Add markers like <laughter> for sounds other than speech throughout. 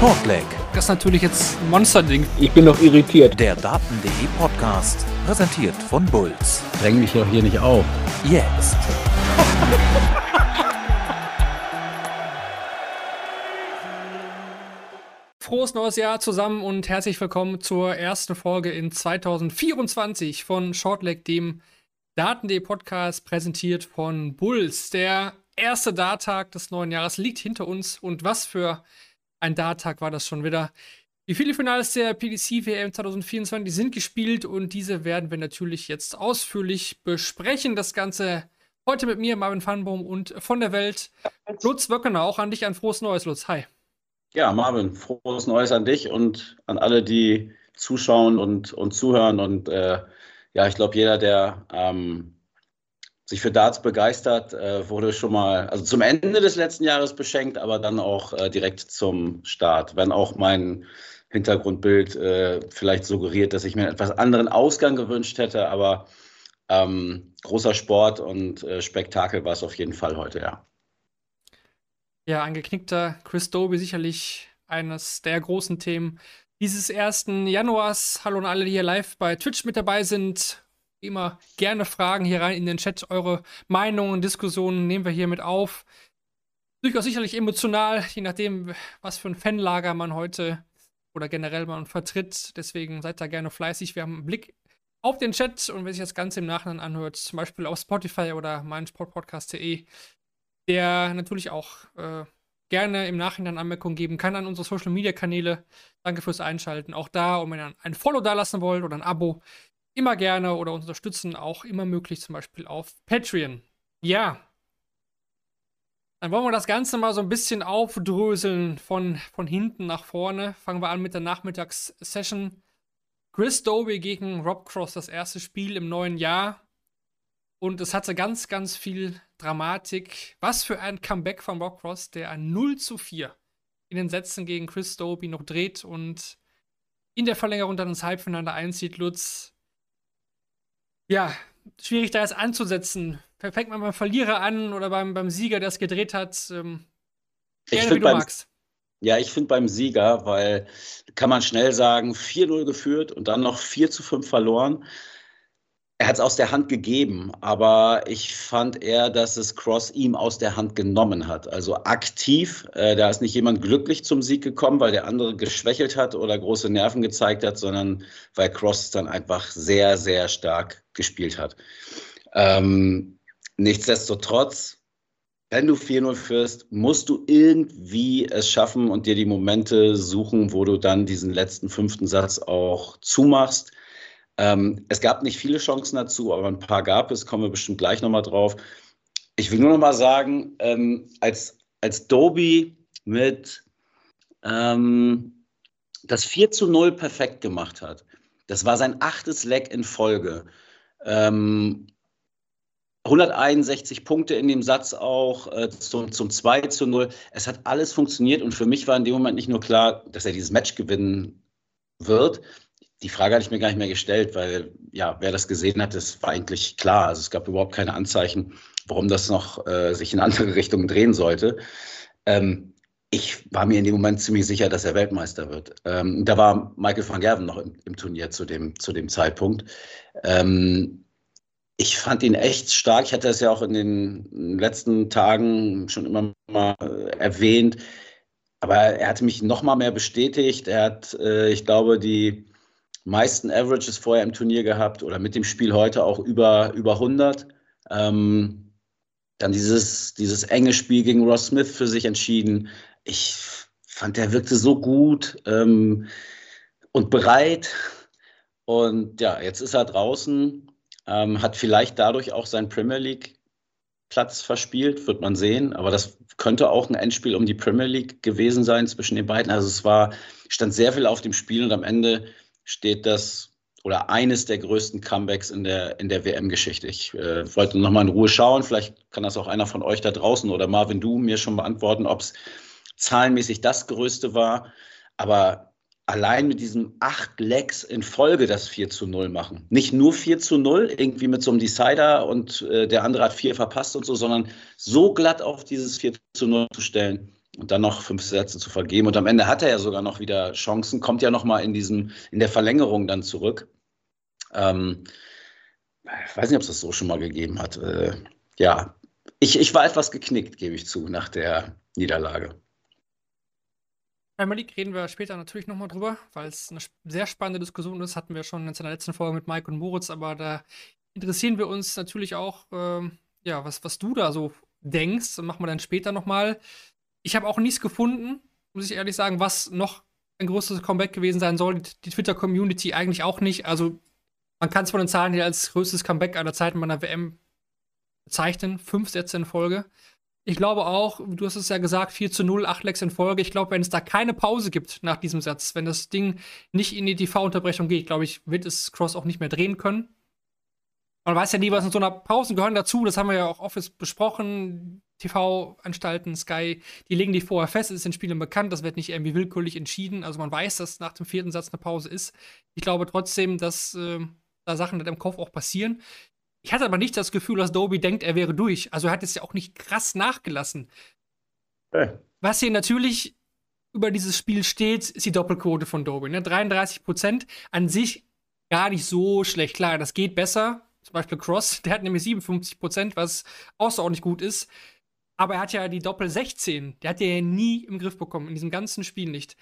Shortleg. Das ist natürlich jetzt ein Monsterding. Ich bin noch irritiert. Der Daten.de Podcast, präsentiert von Bulls. Dräng mich doch hier nicht auf. Jetzt. <laughs> Frohes neues Jahr zusammen und herzlich willkommen zur ersten Folge in 2024 von Shortleg, dem Daten.de Podcast, präsentiert von Bulls. Der erste Darttag des neuen Jahres liegt hinter uns und was für ein Darttag war das schon wieder. Die Viertelfinals der PDC WM 2024 sind gespielt und diese werden wir natürlich jetzt ausführlich besprechen. Das Ganze heute mit mir, Marvin Fanbaum und von der Welt. Lutz Wöckener, auch an dich ein frohes Neues, Lutz. Hi. Ja, Marvin, frohes Neues an dich und an alle, die zuschauen und, und zuhören. Und äh, ja, ich glaube, jeder, der ähm, sich für Darts begeistert, äh, wurde schon mal, also zum Ende des letzten Jahres beschenkt, aber dann auch äh, direkt zum Start. Wenn auch mein Hintergrundbild äh, vielleicht suggeriert, dass ich mir einen etwas anderen Ausgang gewünscht hätte, aber ähm, großer Sport und Spektakel war es auf jeden Fall heute, ja. Ja, ein geknickter Chris Doby sicherlich eines der großen Themen dieses ersten Januars. Hallo an alle, die hier live bei Twitch mit dabei sind immer gerne Fragen hier rein in den Chat. Eure Meinungen, Diskussionen nehmen wir hier mit auf. Durchaus sicherlich emotional, je nachdem, was für ein Fanlager man heute oder generell man vertritt. Deswegen seid da gerne fleißig. Wir haben einen Blick auf den Chat und wer sich das Ganze im Nachhinein anhört, zum Beispiel auf Spotify oder meinsportpodcast.de, der natürlich auch äh, gerne im Nachhinein Anmerkungen geben kann an unsere Social Media Kanäle. Danke fürs Einschalten. Auch da, und wenn ihr ein Follow da lassen wollt oder ein Abo, immer gerne oder unterstützen auch immer möglich, zum Beispiel auf Patreon. Ja. Dann wollen wir das Ganze mal so ein bisschen aufdröseln von, von hinten nach vorne. Fangen wir an mit der Nachmittagssession. Chris Doby gegen Rob Cross, das erste Spiel im neuen Jahr. Und es hatte ganz, ganz viel Dramatik. Was für ein Comeback von Rob Cross, der ein 0 zu 4 in den Sätzen gegen Chris Doby noch dreht und in der Verlängerung dann ins Halbfinale einzieht. Lutz, ja, schwierig da jetzt anzusetzen. Fängt man beim Verlierer an oder beim, beim Sieger, der es gedreht hat? Ähm, gerne, wie du beim, magst. Ja, ich finde beim Sieger, weil kann man schnell sagen, 4-0 geführt und dann noch 4 zu 5 verloren er hat es aus der Hand gegeben, aber ich fand eher, dass es Cross ihm aus der Hand genommen hat. Also aktiv, äh, da ist nicht jemand glücklich zum Sieg gekommen, weil der andere geschwächelt hat oder große Nerven gezeigt hat, sondern weil Cross dann einfach sehr, sehr stark gespielt hat. Ähm, nichtsdestotrotz, wenn du 4-0 führst, musst du irgendwie es schaffen und dir die Momente suchen, wo du dann diesen letzten fünften Satz auch zumachst ähm, es gab nicht viele Chancen dazu, aber ein paar gab es, kommen wir bestimmt gleich nochmal drauf. Ich will nur nochmal sagen, ähm, als, als Doby mit ähm, das 4 zu 0 perfekt gemacht hat, das war sein achtes Leck in Folge. 161 ähm, Punkte in dem Satz auch äh, zum, zum 2 zu 0. Es hat alles funktioniert und für mich war in dem Moment nicht nur klar, dass er dieses Match gewinnen wird, die Frage hatte ich mir gar nicht mehr gestellt, weil ja, wer das gesehen hat, das war eigentlich klar. Also es gab überhaupt keine Anzeichen, warum das noch äh, sich in andere <laughs> Richtungen drehen sollte. Ähm, ich war mir in dem Moment ziemlich sicher, dass er Weltmeister wird. Ähm, da war Michael van Gerven noch im, im, Turnier zu dem, zu dem Zeitpunkt. Ähm, ich fand ihn echt stark. Ich hatte es ja auch in den letzten Tagen schon immer mal äh, erwähnt. Aber er hatte mich noch mal mehr bestätigt. Er hat, äh, ich glaube, die meisten Averages vorher im Turnier gehabt oder mit dem Spiel heute auch über, über 100. Ähm, dann dieses, dieses enge Spiel gegen Ross Smith für sich entschieden. Ich fand, der wirkte so gut ähm, und bereit. Und ja, jetzt ist er draußen, ähm, hat vielleicht dadurch auch seinen Premier League Platz verspielt, wird man sehen. Aber das könnte auch ein Endspiel um die Premier League gewesen sein zwischen den beiden. Also es war, stand sehr viel auf dem Spiel und am Ende steht das oder eines der größten Comebacks in der, in der WM-Geschichte. Ich äh, wollte nochmal in Ruhe schauen. Vielleicht kann das auch einer von euch da draußen oder Marvin, du mir schon beantworten, ob es zahlenmäßig das größte war. Aber allein mit diesen acht Legs in Folge das 4 zu 0 machen. Nicht nur 4 zu 0, irgendwie mit so einem Decider und äh, der andere hat vier verpasst und so, sondern so glatt auf dieses 4 zu 0 zu stellen, und dann noch fünf Sätze zu vergeben. Und am Ende hat er ja sogar noch wieder Chancen, kommt ja noch mal in diesem, in der Verlängerung dann zurück. Ähm, ich weiß nicht, ob es das so schon mal gegeben hat. Äh, ja, ich, ich war etwas geknickt, gebe ich zu, nach der Niederlage. Premier League reden wir später natürlich nochmal drüber, weil es eine sehr spannende Diskussion ist. Hatten wir schon in seiner letzten Folge mit Mike und Moritz, aber da interessieren wir uns natürlich auch, ähm, ja, was, was du da so denkst. Machen wir dann später nochmal. Ich habe auch nichts gefunden, muss ich ehrlich sagen, was noch ein größeres Comeback gewesen sein soll. Die Twitter-Community eigentlich auch nicht. Also, man kann es von den Zahlen hier als größtes Comeback aller Zeiten bei einer WM bezeichnen. Fünf Sätze in Folge. Ich glaube auch, du hast es ja gesagt, 4 zu 0, 8 Lecks in Folge. Ich glaube, wenn es da keine Pause gibt nach diesem Satz, wenn das Ding nicht in die TV-Unterbrechung geht, glaube ich, wird es Cross auch nicht mehr drehen können. Man weiß ja nie, was in so einer Pause gehören dazu. Das haben wir ja auch oft besprochen. TV-Anstalten, Sky, die legen die vorher fest, es ist den Spielern bekannt, das wird nicht irgendwie willkürlich entschieden. Also man weiß, dass nach dem vierten Satz eine Pause ist. Ich glaube trotzdem, dass äh, da Sachen im Kopf auch passieren. Ich hatte aber nicht das Gefühl, dass Doby denkt, er wäre durch. Also er hat jetzt ja auch nicht krass nachgelassen. Hey. Was hier natürlich über dieses Spiel steht, ist die Doppelquote von Doby. Ne? 33 Prozent an sich gar nicht so schlecht. Klar, das geht besser. Zum Beispiel Cross, <laughs> der hat nämlich 57 Prozent, was außerordentlich gut ist. Aber er hat ja die Doppel 16, der hat ja nie im Griff bekommen, in diesem ganzen Spiel nicht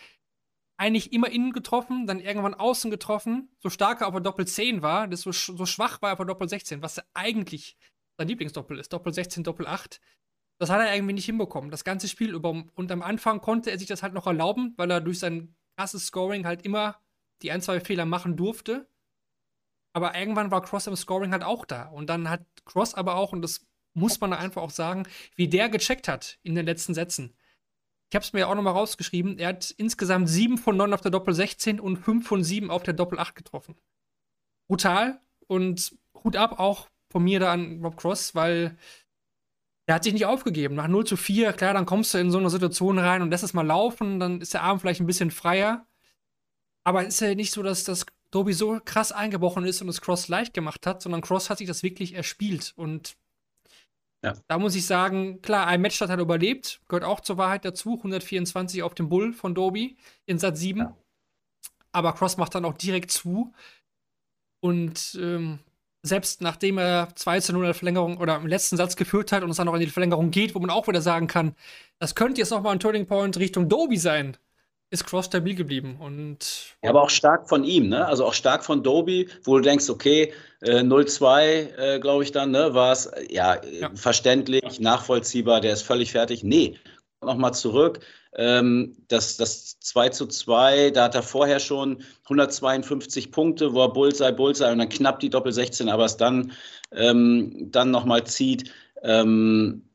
eigentlich immer innen getroffen, dann irgendwann außen getroffen. So stark er auf der Doppel 10 war, das so, so schwach war er auf der Doppel 16, was eigentlich sein Lieblingsdoppel ist, Doppel 16, Doppel 8. Das hat er irgendwie nicht hinbekommen, das ganze Spiel über. Und am Anfang konnte er sich das halt noch erlauben, weil er durch sein krasses Scoring halt immer die ein, zwei Fehler machen durfte. Aber irgendwann war Cross im Scoring halt auch da. Und dann hat Cross aber auch, und das muss man einfach auch sagen, wie der gecheckt hat in den letzten Sätzen. Ich habe es mir ja auch nochmal rausgeschrieben. Er hat insgesamt 7 von 9 auf der Doppel 16 und 5 von 7 auf der Doppel 8 getroffen. Brutal und Hut ab auch von mir da an Bob Cross, weil er hat sich nicht aufgegeben. Nach 0 zu 4, klar, dann kommst du in so eine Situation rein und lässt es mal laufen, dann ist der Arm vielleicht ein bisschen freier. Aber es ist ja nicht so, dass das Doby so krass eingebrochen ist und es Cross leicht gemacht hat, sondern Cross hat sich das wirklich erspielt. Und ja. Da muss ich sagen, klar, ein Match hat er überlebt, gehört auch zur Wahrheit dazu. 124 auf dem Bull von Doby in Satz 7. Ja. Aber Cross macht dann auch direkt zu. Und ähm, selbst nachdem er 2 zu 0 in der Verlängerung oder im letzten Satz geführt hat und es dann noch in die Verlängerung geht, wo man auch wieder sagen kann, das könnte jetzt nochmal ein Turning Point Richtung Doby sein ist Cross stabil geblieben. Und ja, aber auch stark von ihm, ne? Also auch stark von Doby, wo du denkst, okay, äh, 0-2, äh, glaube ich dann, ne, war es ja, ja, verständlich, nachvollziehbar, der ist völlig fertig. Nee, nochmal zurück. Ähm, das, das 2 zu 2, da hat er vorher schon 152 Punkte, wo er Bullseye, Bullseye und dann knapp die Doppel 16, aber es dann, ähm, dann nochmal zieht. Ähm,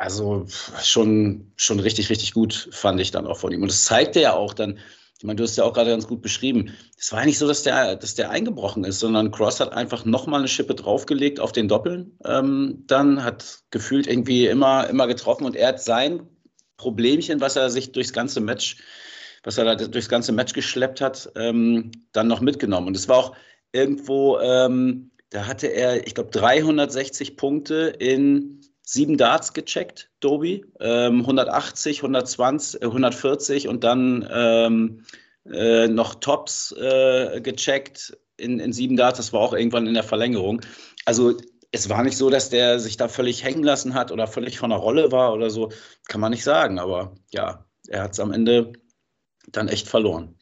also schon, schon richtig, richtig gut, fand ich dann auch von ihm. Und das zeigte ja auch dann, ich meine, du hast ja auch gerade ganz gut beschrieben, es war nicht so, dass der, dass der eingebrochen ist, sondern Cross hat einfach nochmal eine Schippe draufgelegt auf den Doppeln. Ähm, dann hat gefühlt irgendwie immer, immer getroffen und er hat sein Problemchen, was er sich durchs ganze Match, was er da durchs ganze Match geschleppt hat, ähm, dann noch mitgenommen. Und es war auch irgendwo, ähm, da hatte er, ich glaube, 360 Punkte in sieben Darts gecheckt, Dobi, ähm, 180, 120, 140 und dann ähm, äh, noch Tops äh, gecheckt in, in sieben Darts. Das war auch irgendwann in der Verlängerung. Also es war nicht so, dass der sich da völlig hängen lassen hat oder völlig von der Rolle war oder so. Kann man nicht sagen. Aber ja, er hat es am Ende dann echt verloren.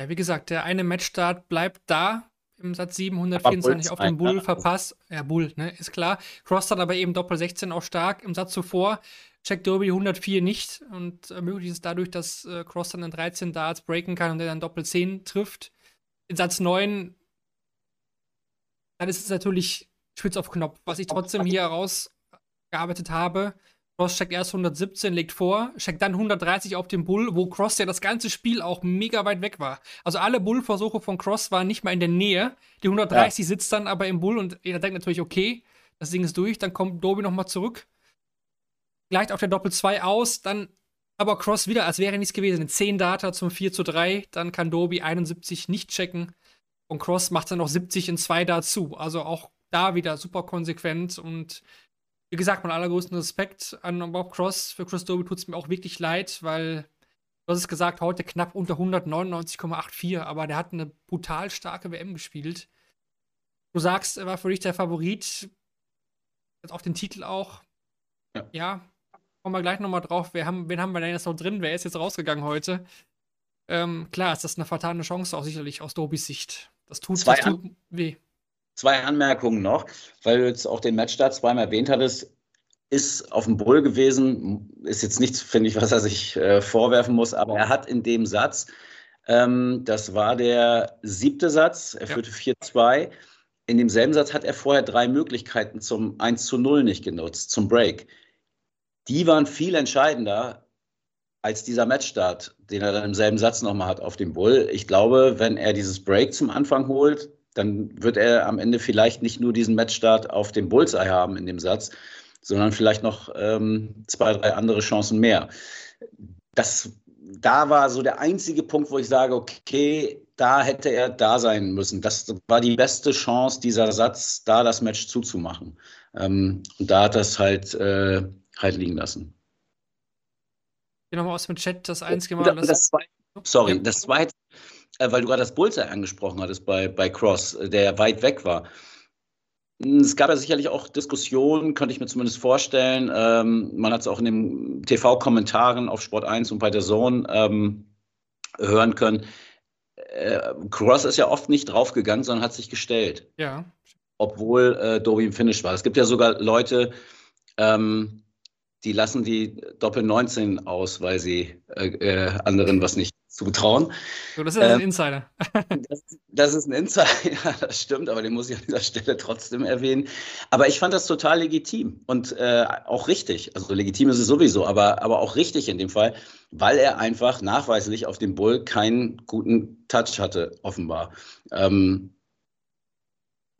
Ja, wie gesagt, der eine Matchstart bleibt da im Satz 724 auf den Bull ja. verpasst. Ja, Bull, ne, ist klar. Cross dann aber eben Doppel 16 auch stark. Im Satz zuvor checkt Derby 104 nicht und ermöglicht es dadurch, dass äh, Cross dann in 13 Darts breaken kann und er dann Doppel 10 trifft. In Satz 9, dann ist es natürlich spitz auf Knopf. Was ich trotzdem hier herausgearbeitet habe, Cross checkt erst 117, legt vor, checkt dann 130 auf den Bull, wo Cross ja das ganze Spiel auch mega weit weg war. Also alle Bull-Versuche von Cross waren nicht mal in der Nähe. Die 130 ja. sitzt dann aber im Bull und er denkt natürlich, okay, das Ding ist durch, dann kommt Doby nochmal zurück. Gleicht auf der Doppel 2 aus, dann aber Cross wieder, als wäre nichts gewesen. 10 Data zum 4 zu 3, dann kann Doby 71 nicht checken. Und Cross macht dann noch 70 in 2 dazu. Also auch da wieder super konsequent und wie gesagt, mein allergrößten Respekt an Bob Cross. Für Chris Doby tut es mir auch wirklich leid, weil du hast es gesagt, heute knapp unter 199,84, aber der hat eine brutal starke WM gespielt. Du sagst, er war für dich der Favorit. Jetzt auf den Titel auch. Ja. ja kommen wir gleich nochmal drauf. Wer haben, wen haben wir denn jetzt noch drin? Wer ist jetzt rausgegangen heute? Ähm, klar, ist das eine vertane Chance auch sicherlich aus Dobys Sicht. Das tut, Zwei das tut weh. Zwei Anmerkungen noch, weil du jetzt auch den Matchstart zweimal erwähnt hattest. Ist auf dem Bull gewesen, ist jetzt nichts, finde ich, was er sich äh, vorwerfen muss, aber er hat in dem Satz, ähm, das war der siebte Satz, er führte ja. 4-2. In demselben Satz hat er vorher drei Möglichkeiten zum 1 zu 0 nicht genutzt, zum Break. Die waren viel entscheidender als dieser Matchstart, den er dann im selben Satz nochmal hat auf dem Bull. Ich glaube, wenn er dieses Break zum Anfang holt, dann wird er am Ende vielleicht nicht nur diesen Matchstart auf dem Bullseye haben in dem Satz, sondern vielleicht noch ähm, zwei, drei andere Chancen mehr. Das, da war so der einzige Punkt, wo ich sage, okay, da hätte er da sein müssen. Das war die beste Chance, dieser Satz, da das Match zuzumachen. Ähm, und da hat das halt, äh, halt liegen lassen. Hier nochmal aus dem Chat das einzige Mal. Das, das sorry, das zweite, weil du gerade das Bullseye angesprochen hattest bei, bei Cross, äh, der weit weg war. Hm, es gab ja sicherlich auch Diskussionen, könnte ich mir zumindest vorstellen. Ähm, man hat es auch in den TV-Kommentaren auf Sport 1 und bei der Zone ähm, hören können. Äh, Cross ist ja oft nicht draufgegangen, sondern hat sich gestellt. Ja. Obwohl äh, Doby im Finish war. Es gibt ja sogar Leute, ähm, die lassen die Doppel 19 aus, weil sie äh, äh, anderen was nicht zutrauen. So, das ist ähm, ein Insider. <laughs> das, das, ist ein Insider, <laughs> das stimmt, aber den muss ich an dieser Stelle trotzdem erwähnen. Aber ich fand das total legitim und äh, auch richtig. Also legitim ist es sowieso, aber, aber auch richtig in dem Fall, weil er einfach nachweislich auf dem Bull keinen guten Touch hatte, offenbar. Ähm,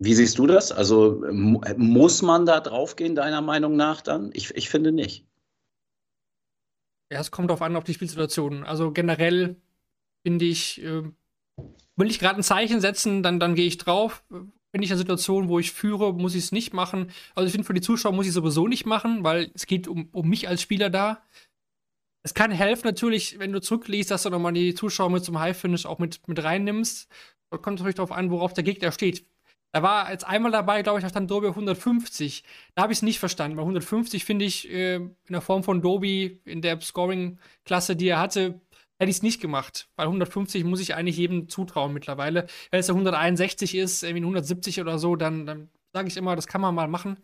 wie siehst du das? Also muss man da draufgehen, deiner Meinung nach dann? Ich, ich finde nicht. Ja, es kommt darauf an, auf die Spielsituation. Also generell finde ich, äh, will ich gerade ein Zeichen setzen, dann, dann gehe ich drauf. Bin ich in Situation, wo ich führe, muss ich es nicht machen. Also ich finde, für die Zuschauer muss ich es sowieso nicht machen, weil es geht um, um mich als Spieler da. Es kann helfen natürlich, wenn du zurückliest, dass du nochmal die Zuschauer mit zum High-Finish auch mit, mit reinnimmmst. Da kommt natürlich darauf an, worauf der Gegner steht. Da war jetzt einmal dabei, glaube ich, da stand Doby 150. Da habe ich es nicht verstanden. Bei 150 finde ich äh, in der Form von Doby, in der Scoring-Klasse, die er hatte, hätte ich es nicht gemacht. Weil 150 muss ich eigentlich jedem zutrauen mittlerweile. Wenn es der 161 ist, irgendwie 170 oder so, dann, dann sage ich immer, das kann man mal machen.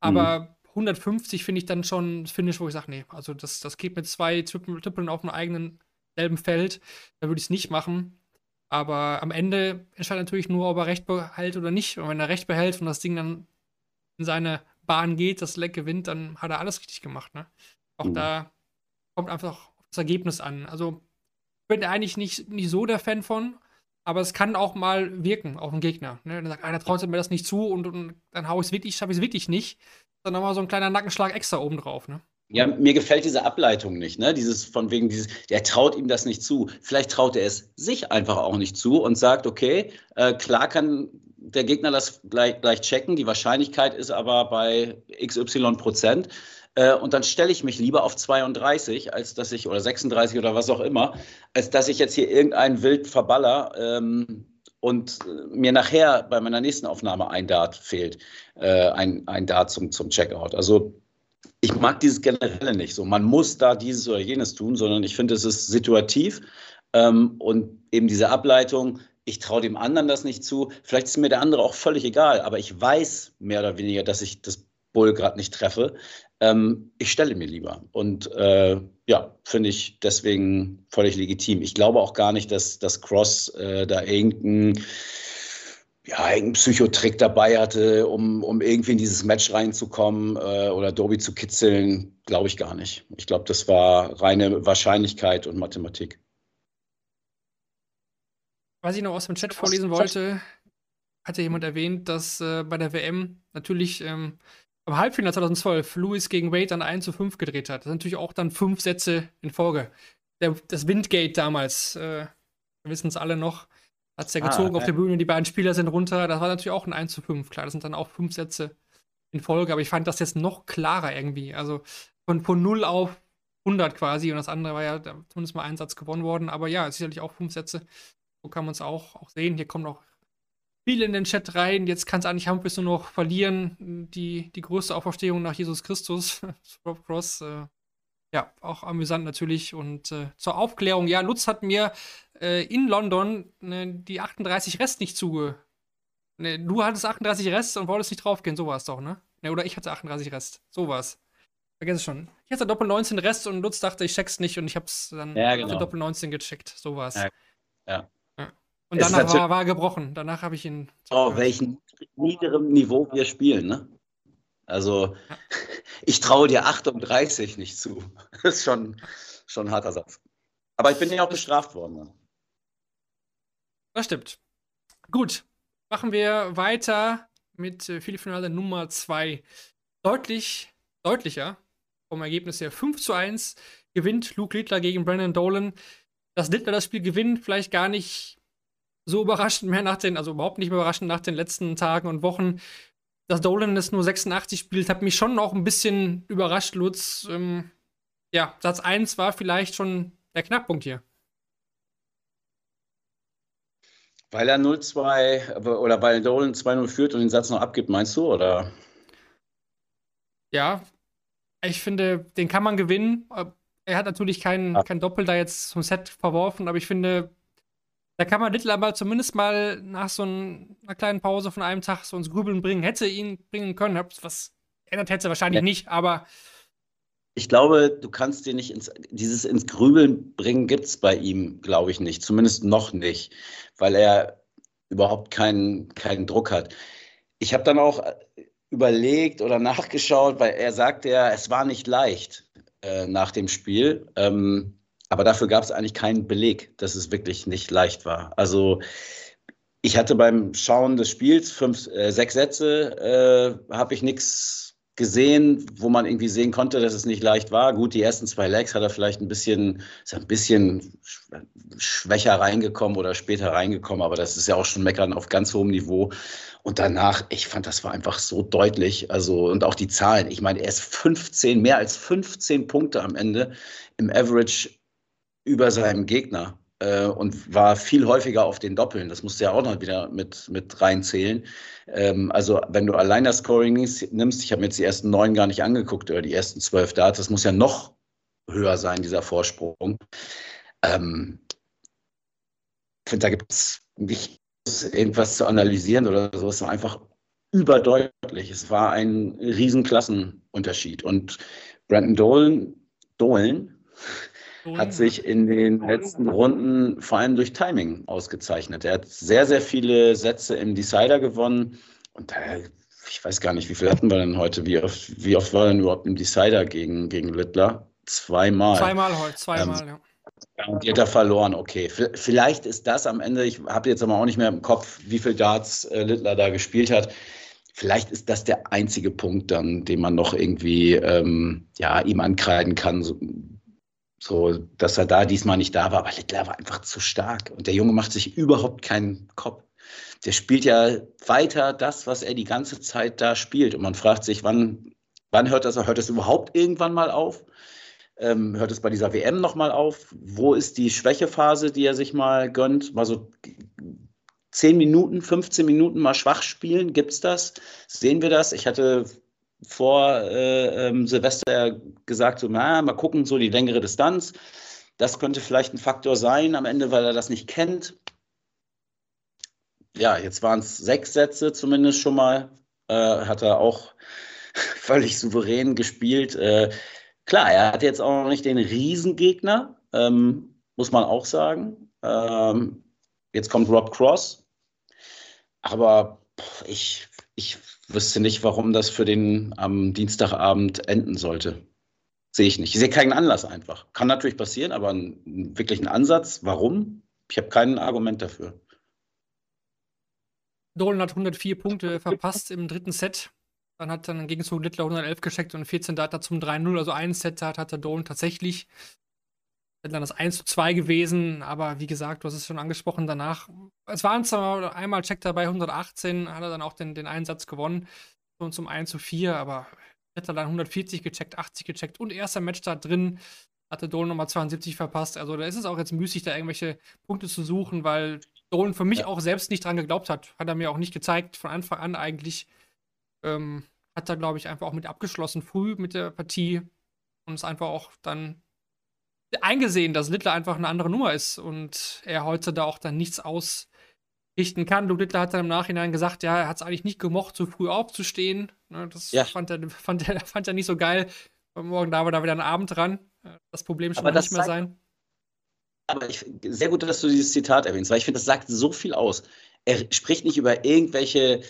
Aber mhm. 150 finde ich dann schon Finish, wo ich sage, nee, also das, das geht mit zwei Trippeln auf einem eigenen selben Feld. Da würde ich es nicht machen. Aber am Ende entscheidet natürlich nur, ob er Recht behält oder nicht. Und wenn er Recht behält und das Ding dann in seine Bahn geht, das Leck gewinnt, dann hat er alles richtig gemacht. Ne? Auch mhm. da kommt einfach das Ergebnis an. Also ich bin eigentlich nicht, nicht so der Fan von, aber es kann auch mal wirken auf den Gegner. Ne? Dann sagt einer, traut mir das nicht zu und, und dann hau ich es wirklich, schaffe ich es wirklich nicht. Dann nochmal so ein kleiner Nackenschlag extra obendrauf. Ne? Ja, mir gefällt diese Ableitung nicht, ne? Dieses von wegen dieses, der traut ihm das nicht zu. Vielleicht traut er es sich einfach auch nicht zu und sagt, okay, äh, klar kann der Gegner das gleich, gleich checken, die Wahrscheinlichkeit ist aber bei XY Prozent. Äh, und dann stelle ich mich lieber auf 32, als dass ich, oder 36 oder was auch immer, als dass ich jetzt hier irgendeinen wild verballer ähm, und mir nachher bei meiner nächsten Aufnahme ein Dart fehlt, äh, ein, ein Dart zum, zum Checkout. Also ich mag dieses Generelle nicht so. Man muss da dieses oder jenes tun, sondern ich finde, es ist situativ ähm, und eben diese Ableitung. Ich traue dem anderen das nicht zu. Vielleicht ist mir der andere auch völlig egal, aber ich weiß mehr oder weniger, dass ich das Bull gerade nicht treffe. Ähm, ich stelle mir lieber. Und äh, ja, finde ich deswegen völlig legitim. Ich glaube auch gar nicht, dass das Cross äh, da irgendein ja, einen Psychotrick dabei hatte, um, um irgendwie in dieses Match reinzukommen äh, oder Doby zu kitzeln, glaube ich gar nicht. Ich glaube, das war reine Wahrscheinlichkeit und Mathematik. Was ich noch aus dem Chat vorlesen wollte, hatte jemand erwähnt, dass äh, bei der WM natürlich ähm, im Halbfinale 2012 Lewis gegen Wade dann 1 zu 5 gedreht hat. Das sind natürlich auch dann fünf Sätze in Folge. Der, das Windgate damals, äh, wir wissen es alle noch, hat es ja ah, gezogen ah, auf der Bühne, die beiden Spieler sind runter. Das war natürlich auch ein 1 zu 5. Klar, das sind dann auch fünf Sätze in Folge, aber ich fand das jetzt noch klarer irgendwie. Also von, von 0 auf 100 quasi und das andere war ja zumindest mal ein Satz gewonnen worden, aber ja, sicherlich auch fünf Sätze. So kann man es auch, auch sehen. Hier kommen auch viele in den Chat rein. Jetzt kann es eigentlich Humphreys nur noch verlieren. Die, die größte Auferstehung nach Jesus Christus, <laughs> Rob Cross. Äh, ja, auch amüsant natürlich. Und äh, zur Aufklärung, ja, Lutz hat mir äh, in London ne, die 38 Rest nicht zuge. Ne, du hattest 38 Rest und wolltest nicht draufgehen, so war es doch, ne? ne? Oder ich hatte 38 Rest, so war es. Vergiss es schon. Ich hatte Doppel 19 Rest und Lutz dachte, ich check's nicht und ich hab's dann ja, genau. Doppel 19 gecheckt, so war es. Ja. ja. Und danach war, war er gebrochen. Danach habe ich ihn. Auf welchem niederen Niveau wir spielen, ne? Also, <laughs> ich traue dir 38 nicht zu. <laughs> Das ist schon, schon ein harter Satz. Aber ich bin ja auch bestraft worden. Ne? Das stimmt. Gut, machen wir weiter mit äh, Viertelfinale Nummer 2. Deutlich, deutlicher vom Ergebnis her 5 zu 1 gewinnt Luke Littler gegen Brandon Dolan. Dass Littler das Spiel gewinnt, vielleicht gar nicht so überraschend mehr nach den, also überhaupt nicht mehr überraschend nach den letzten Tagen und Wochen. Dass Dolan es nur 86 spielt, hat mich schon auch ein bisschen überrascht, Lutz. Ähm, ja, Satz 1 war vielleicht schon der Knackpunkt hier. Weil er 0-2 oder weil Dolan 2-0 führt und den Satz noch abgibt, meinst du? Oder? Ja, ich finde, den kann man gewinnen. Er hat natürlich kein, kein Doppel da jetzt zum Set verworfen, aber ich finde, da kann man Little aber zumindest mal nach so einer kleinen Pause von einem Tag so ins Grübeln bringen. Hätte ihn bringen können, was ändert hätte wahrscheinlich ja. nicht, aber. Ich glaube, du kannst dir nicht ins, dieses ins Grübeln bringen, gibt es bei ihm, glaube ich, nicht. Zumindest noch nicht, weil er überhaupt keinen, keinen Druck hat. Ich habe dann auch überlegt oder <laughs> nachgeschaut, weil er sagte ja, es war nicht leicht äh, nach dem Spiel. Ähm, aber dafür gab es eigentlich keinen Beleg, dass es wirklich nicht leicht war. Also ich hatte beim Schauen des Spiels fünf, äh, sechs Sätze, äh, habe ich nichts gesehen, wo man irgendwie sehen konnte, dass es nicht leicht war. Gut, die ersten zwei Legs hat er vielleicht ein bisschen, ist ein bisschen schwächer reingekommen oder später reingekommen, aber das ist ja auch schon Meckern auf ganz hohem Niveau. Und danach, ich fand, das war einfach so deutlich. Also, und auch die Zahlen. Ich meine, er ist 15, mehr als 15 Punkte am Ende im Average über seinem Gegner äh, und war viel häufiger auf den Doppeln. Das musst du ja auch noch wieder mit, mit reinzählen. Ähm, also wenn du allein das Scoring nimmst, ich habe mir jetzt die ersten neun gar nicht angeguckt oder die ersten zwölf Darts, das muss ja noch höher sein, dieser Vorsprung. Ähm, ich finde, da gibt es nicht irgendwas zu analysieren oder so. Es war einfach überdeutlich. Es war ein Riesenklassenunterschied. Und Brandon Dolan, Dolan hat sich in den letzten Runden vor allem durch Timing ausgezeichnet. Er hat sehr, sehr viele Sätze im Decider gewonnen und da, ich weiß gar nicht, wie viel hatten wir denn heute? Wie oft, wie oft war denn überhaupt im Decider gegen, gegen Littler? Zweimal. Zweimal heute, zweimal, ähm, ja. Hat er verloren, okay. Vielleicht ist das am Ende, ich habe jetzt aber auch nicht mehr im Kopf, wie viel Darts äh, Littler da gespielt hat. Vielleicht ist das der einzige Punkt dann, den man noch irgendwie ähm, ja, ihm ankreiden kann, so, so, dass er da diesmal nicht da war. Aber Littler war einfach zu stark. Und der Junge macht sich überhaupt keinen Kopf. Der spielt ja weiter das, was er die ganze Zeit da spielt. Und man fragt sich, wann, wann hört das? Hört es überhaupt irgendwann mal auf? Ähm, hört es bei dieser WM nochmal auf? Wo ist die Schwächephase, die er sich mal gönnt? Mal so 10 Minuten, 15 Minuten mal schwach spielen? Gibt es das? Sehen wir das? Ich hatte vor äh, ähm, Silvester gesagt, so, na, mal gucken, so die längere Distanz. Das könnte vielleicht ein Faktor sein am Ende, weil er das nicht kennt. Ja, jetzt waren es sechs Sätze zumindest schon mal. Äh, hat er auch <laughs> völlig souverän gespielt. Äh, klar, er hat jetzt auch noch nicht den Riesengegner, ähm, muss man auch sagen. Ähm, jetzt kommt Rob Cross. Aber ich, ich wüsste nicht, warum das für den am Dienstagabend enden sollte. Sehe ich nicht. Ich sehe keinen Anlass einfach. Kann natürlich passieren, aber einen wirklichen Ansatz, warum? Ich habe kein Argument dafür. Dolan hat 104 Punkte verpasst im dritten Set. Dann hat dann im Gegenzug Littler 111 gescheckt und 14 Data zum 3-0. Also ein Set hat, hat der Dolan tatsächlich. Wäre dann das 1 zu 2 gewesen, aber wie gesagt, du hast es schon angesprochen, danach, es waren zwar einmal Check dabei, 118, hat er dann auch den, den Einsatz gewonnen. und zum 1 zu 4, aber hätte dann 140 gecheckt, 80 gecheckt und erster Match da drin hatte Dolan nochmal 72 verpasst. Also da ist es auch jetzt müßig, da irgendwelche Punkte zu suchen, weil Dolan für mich ja. auch selbst nicht dran geglaubt hat. Hat er mir auch nicht gezeigt, von Anfang an eigentlich. Ähm, hat er, glaube ich, einfach auch mit abgeschlossen, früh mit der Partie und es einfach auch dann eingesehen, dass Littler einfach eine andere Nummer ist und er heute da auch dann nichts ausrichten kann. Luke Littler hat dann im Nachhinein gesagt, ja, er hat es eigentlich nicht gemocht, so früh aufzustehen. Ne, das ja. fand, er, fand, er, <laughs> fand er nicht so geil. Morgen da war da wieder ein Abend dran. Das Problem schon nicht mehr sein. Aber ich, sehr gut, dass du dieses Zitat erwähnst, weil ich finde, das sagt so viel aus. Er spricht nicht über irgendwelche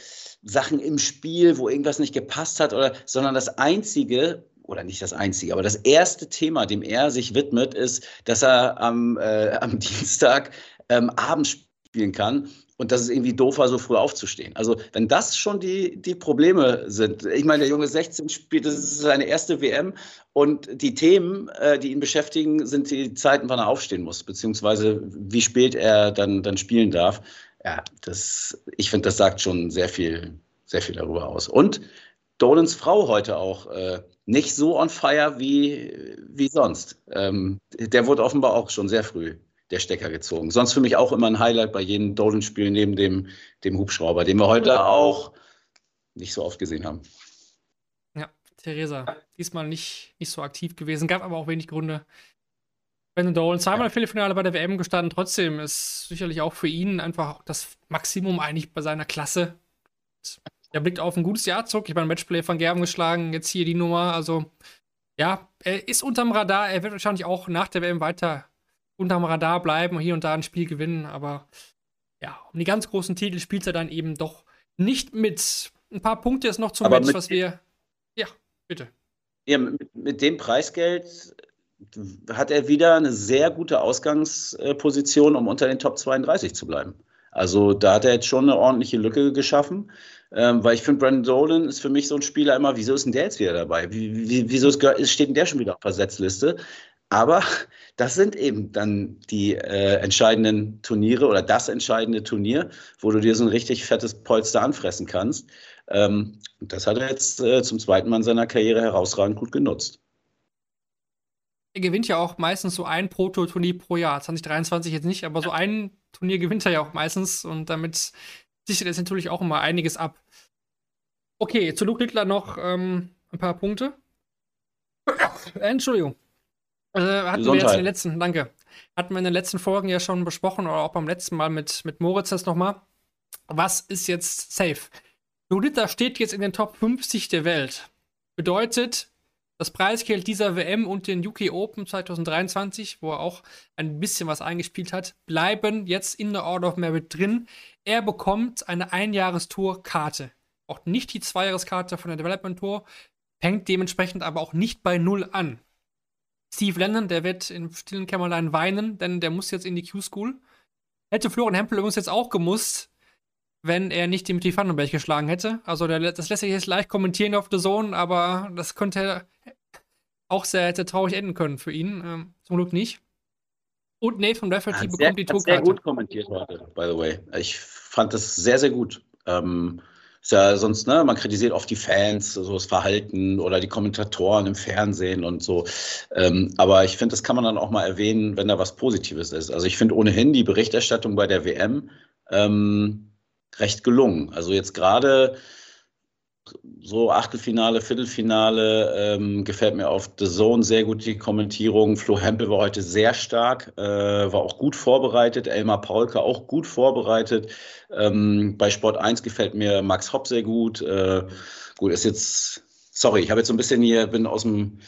Sachen im Spiel, wo irgendwas nicht gepasst hat, oder, sondern das Einzige, oder nicht das einzige, aber das erste Thema, dem er sich widmet, ist, dass er am, äh, am <laughs> Dienstag ähm, abends spielen kann und dass es irgendwie doof war, so früh aufzustehen. Also, wenn das schon die, die Probleme sind, ich meine, der Junge 16 spielt, das ist seine erste WM und die Themen, äh, die ihn beschäftigen, sind die Zeiten, wann er aufstehen muss, beziehungsweise wie spät er dann, dann spielen darf. Ja, das, ich finde, das sagt schon sehr viel, sehr viel darüber aus. Und Dolans Frau heute auch äh, nicht so on fire wie, wie sonst. Ähm, der wurde offenbar auch schon sehr früh der Stecker gezogen. Sonst für mich auch immer ein Highlight bei jedem Dolan-Spiel neben dem, dem Hubschrauber, den wir heute auch nicht so oft gesehen haben. Ja, Theresa, diesmal nicht, nicht so aktiv gewesen, gab aber auch wenig Gründe. Brandon Dolan zweimal ja. Viertelfinale bei der WM gestanden, trotzdem ist sicherlich auch für ihn einfach das Maximum eigentlich bei seiner Klasse. Er blickt auf ein gutes Jahr zurück. Ich meine, Matchplay von Gerben geschlagen, jetzt hier die Nummer. Also, ja, er ist unterm Radar. Er wird wahrscheinlich auch nach der WM weiter unterm Radar bleiben und hier und da ein Spiel gewinnen. Aber ja, um die ganz großen Titel spielt er dann eben doch nicht mit. Ein paar Punkte ist noch zum Aber Match, was wir. Ja, bitte. Ja, mit, mit dem Preisgeld hat er wieder eine sehr gute Ausgangsposition, um unter den Top 32 zu bleiben. Also da hat er jetzt schon eine ordentliche Lücke geschaffen, ähm, weil ich finde, Brandon Dolan ist für mich so ein Spieler immer, wieso ist denn der jetzt wieder dabei? Wie, wie, wieso ist, steht denn der schon wieder auf der Setzliste? Aber <laughs> das sind eben dann die äh, entscheidenden Turniere oder das entscheidende Turnier, wo du dir so ein richtig fettes Polster anfressen kannst. Ähm, das hat er jetzt äh, zum zweiten Mal in seiner Karriere herausragend gut genutzt. Er gewinnt ja auch meistens so ein Proto-Turnier pro Jahr. 2023 jetzt nicht, aber so ein Turnier gewinnt er ja auch meistens und damit sichert er natürlich auch immer einiges ab. Okay, zu Luke Littler noch ähm, ein paar Punkte. Entschuldigung. Äh, hatten Gesundheit. wir jetzt in den letzten, danke, hatten wir in den letzten Folgen ja schon besprochen oder auch beim letzten Mal mit, mit Moritz das nochmal. Was ist jetzt safe? Lolita steht jetzt in den Top 50 der Welt. Bedeutet, das Preisgeld dieser WM und den UK Open 2023, wo er auch ein bisschen was eingespielt hat, bleiben jetzt in der Order of Merit drin. Er bekommt eine Einjahrestour-Karte. Auch nicht die Zweijahreskarte von der Development Tour, fängt dementsprechend aber auch nicht bei Null an. Steve Lennon, der wird im stillen Kämmerlein weinen, denn der muss jetzt in die Q-School. Hätte Florian Hempel übrigens jetzt auch gemusst, wenn er nicht Dimitri Vandenberg geschlagen hätte. Also der, das lässt sich jetzt leicht kommentieren auf The Zone, aber das könnte auch sehr, sehr traurig enden können für ihn. Ähm, zum Glück nicht. Und Nathan Rafferty bekommt sehr, die Tourkarte. Sehr gut kommentiert heute, by the way. Ich fand das sehr, sehr gut. Ähm, ist ja sonst, ne, man kritisiert oft die Fans, so das Verhalten oder die Kommentatoren im Fernsehen und so. Ähm, aber ich finde, das kann man dann auch mal erwähnen, wenn da was Positives ist. Also ich finde ohnehin die Berichterstattung bei der WM ähm, recht gelungen. Also jetzt gerade so Achtelfinale, Viertelfinale ähm, gefällt mir auf The Zone sehr gut die Kommentierung. Flo Hempel war heute sehr stark, äh, war auch gut vorbereitet. Elmar Paulke auch gut vorbereitet. Ähm, bei Sport 1 gefällt mir Max Hopp sehr gut. Äh, gut, ist jetzt, sorry, ich habe jetzt so ein bisschen hier, bin aus dem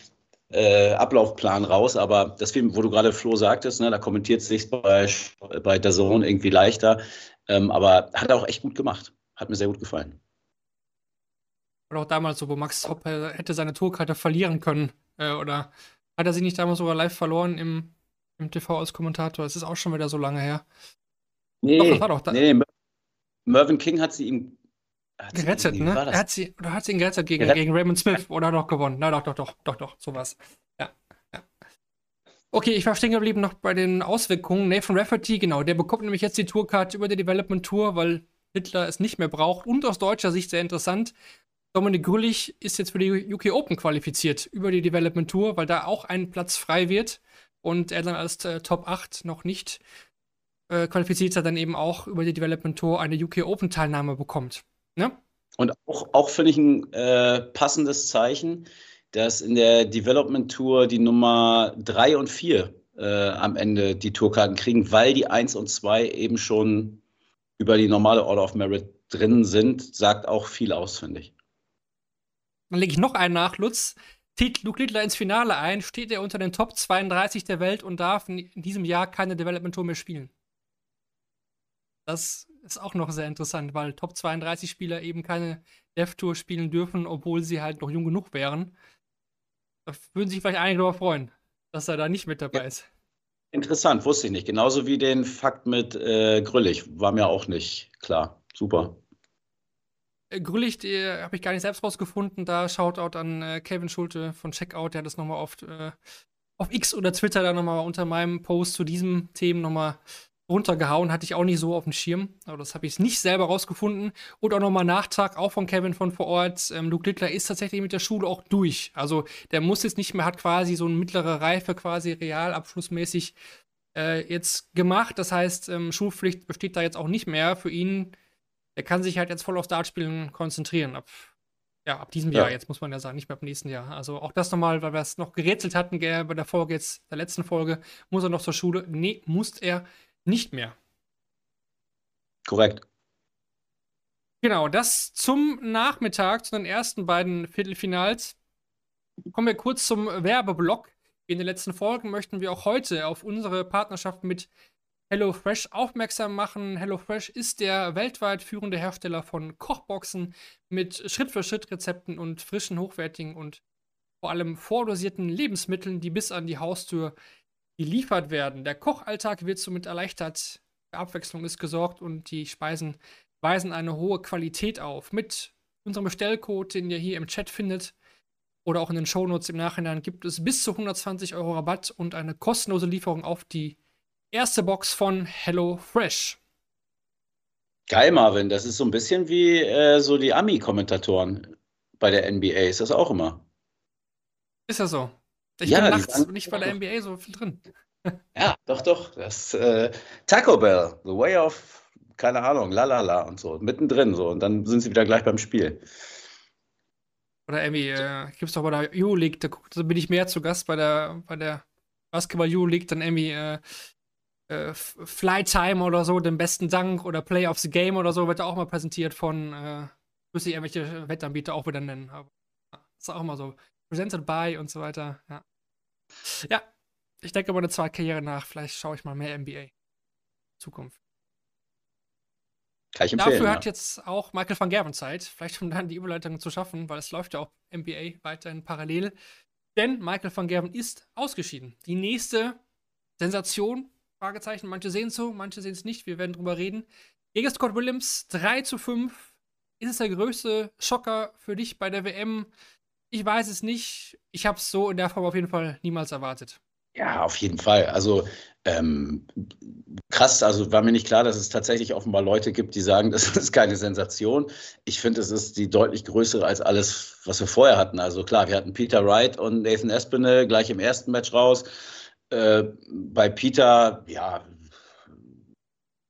äh, Ablaufplan raus, aber das Film, wo du gerade Flo sagtest, ne, da kommentiert es sich bei, bei The Zone irgendwie leichter. Ähm, aber hat er auch echt gut gemacht. Hat mir sehr gut gefallen. Oder auch damals so, wo Max Hopp hätte seine Tourkarte verlieren können. Äh, oder hat er sich nicht damals sogar live verloren im, im TV als Kommentator? Das ist auch schon wieder so lange her. Nee, doch, das war doch da. nee, Mervyn King hat sie ihm gerettet, sie, ne? Er hat sie, oder hat sie ihn gerettet gegen, gegen Raymond Smith oder doch gewonnen? Na doch, doch, doch, doch, doch, sowas. Ja, ja. Okay, ich war stehen geblieben noch bei den Auswirkungen. Nathan Rafferty, genau, der bekommt nämlich jetzt die Tourkarte über die Development Tour, weil Hitler es nicht mehr braucht und aus deutscher Sicht sehr interessant Dominik Grüllich ist jetzt für die UK Open qualifiziert über die Development Tour, weil da auch ein Platz frei wird und er dann als äh, Top 8 noch nicht äh, qualifiziert hat, dann eben auch über die Development Tour eine UK Open Teilnahme bekommt. Ne? Und auch, auch finde ich ein äh, passendes Zeichen, dass in der Development Tour die Nummer 3 und 4 äh, am Ende die Tourkarten kriegen, weil die 1 und 2 eben schon über die normale Order of Merit drin sind, sagt auch viel aus, finde ich. Dann lege ich noch einen nach, Lutz. Zieht Luke Littler ins Finale ein, steht er unter den Top 32 der Welt und darf in diesem Jahr keine Development Tour mehr spielen. Das ist auch noch sehr interessant, weil Top 32 Spieler eben keine Dev Tour spielen dürfen, obwohl sie halt noch jung genug wären. Da würden sich vielleicht einige darüber freuen, dass er da nicht mit dabei ja. ist. Interessant, wusste ich nicht. Genauso wie den Fakt mit äh, Grüllig. War mir auch nicht klar. Super. Äh, Grüllig habe ich gar nicht selbst rausgefunden. Da Shoutout an äh, Kevin Schulte von Checkout, der hat das nochmal auf, äh, auf X oder Twitter da nochmal unter meinem Post zu diesem Themen nochmal runtergehauen, hatte ich auch nicht so auf dem Schirm. Aber das habe ich nicht selber rausgefunden. Und auch nochmal Nachtrag, auch von Kevin von vor Ort. Ähm, Luke Littler ist tatsächlich mit der Schule auch durch. Also der muss jetzt nicht mehr, hat quasi so eine mittlere Reife, quasi realabschlussmäßig äh, jetzt gemacht. Das heißt, ähm, Schulpflicht besteht da jetzt auch nicht mehr für ihn. Er kann sich halt jetzt voll auf Dartspielen konzentrieren. Ab, ja, ab diesem ja. Jahr, jetzt muss man ja sagen, nicht mehr ab nächsten Jahr. Also auch das nochmal, weil wir es noch gerätselt hatten bei der Folge jetzt, der letzten Folge, muss er noch zur Schule? Nee, muss er nicht mehr. Korrekt. Genau, das zum Nachmittag, zu den ersten beiden Viertelfinals. Kommen wir kurz zum Werbeblock. In den letzten Folgen möchten wir auch heute auf unsere Partnerschaft mit HelloFresh aufmerksam machen. HelloFresh ist der weltweit führende Hersteller von Kochboxen mit Schritt-für-Schritt-Rezepten und frischen, hochwertigen und vor allem vordosierten Lebensmitteln, die bis an die Haustür geliefert werden. Der Kochalltag wird somit erleichtert, für Abwechslung ist gesorgt und die Speisen weisen eine hohe Qualität auf. Mit unserem Bestellcode, den ihr hier im Chat findet oder auch in den Shownotes im Nachhinein, gibt es bis zu 120 Euro Rabatt und eine kostenlose Lieferung auf die erste Box von HelloFresh. Geil, Marvin. Das ist so ein bisschen wie äh, so die Ami-Kommentatoren bei der NBA. Ist das auch immer? Ist ja so. Ich ja, bin nachts nicht bei der NBA so viel drin. <laughs> Ja, doch, doch. Das äh, Taco Bell, The Way of, keine Ahnung, lalala und so, mittendrin so. Und dann sind sie wieder gleich beim Spiel. Oder Emmy, äh, gibt es doch bei der Euroleague, da, da bin ich mehr zu Gast bei der, bei der Basketball Euroleague, dann Emmy, äh, äh, Flytime oder so, den besten Dank oder Play of the Game oder so, wird auch mal präsentiert von, äh, müsste ich irgendwelche Wettanbieter auch wieder nennen. Aber ist auch immer so. Presented by und so weiter. Ja, ja ich denke über eine zweite Karriere nach. Vielleicht schaue ich mal mehr NBA. Zukunft. Kann ich empfehlen, Dafür ja. hat jetzt auch Michael van Gerven Zeit, vielleicht um dann die Überleitung zu schaffen, weil es läuft ja auch NBA weiterhin parallel. Denn Michael van Gerven ist ausgeschieden. Die nächste Sensation, Fragezeichen, manche sehen es so, manche sehen es nicht, wir werden drüber reden. Gegen Scott Williams 3 zu 5. Ist es der größte Schocker für dich bei der WM? Ich weiß es nicht. Ich habe es so in der Form auf jeden Fall niemals erwartet. Ja, auf jeden Fall. Also ähm, krass, also war mir nicht klar, dass es tatsächlich offenbar Leute gibt, die sagen, <laughs> das ist keine Sensation. Ich finde, es ist die deutlich größere als alles, was wir vorher hatten. Also klar, wir hatten Peter Wright und Nathan Espinel gleich im ersten Match raus. Äh, bei Peter, ja,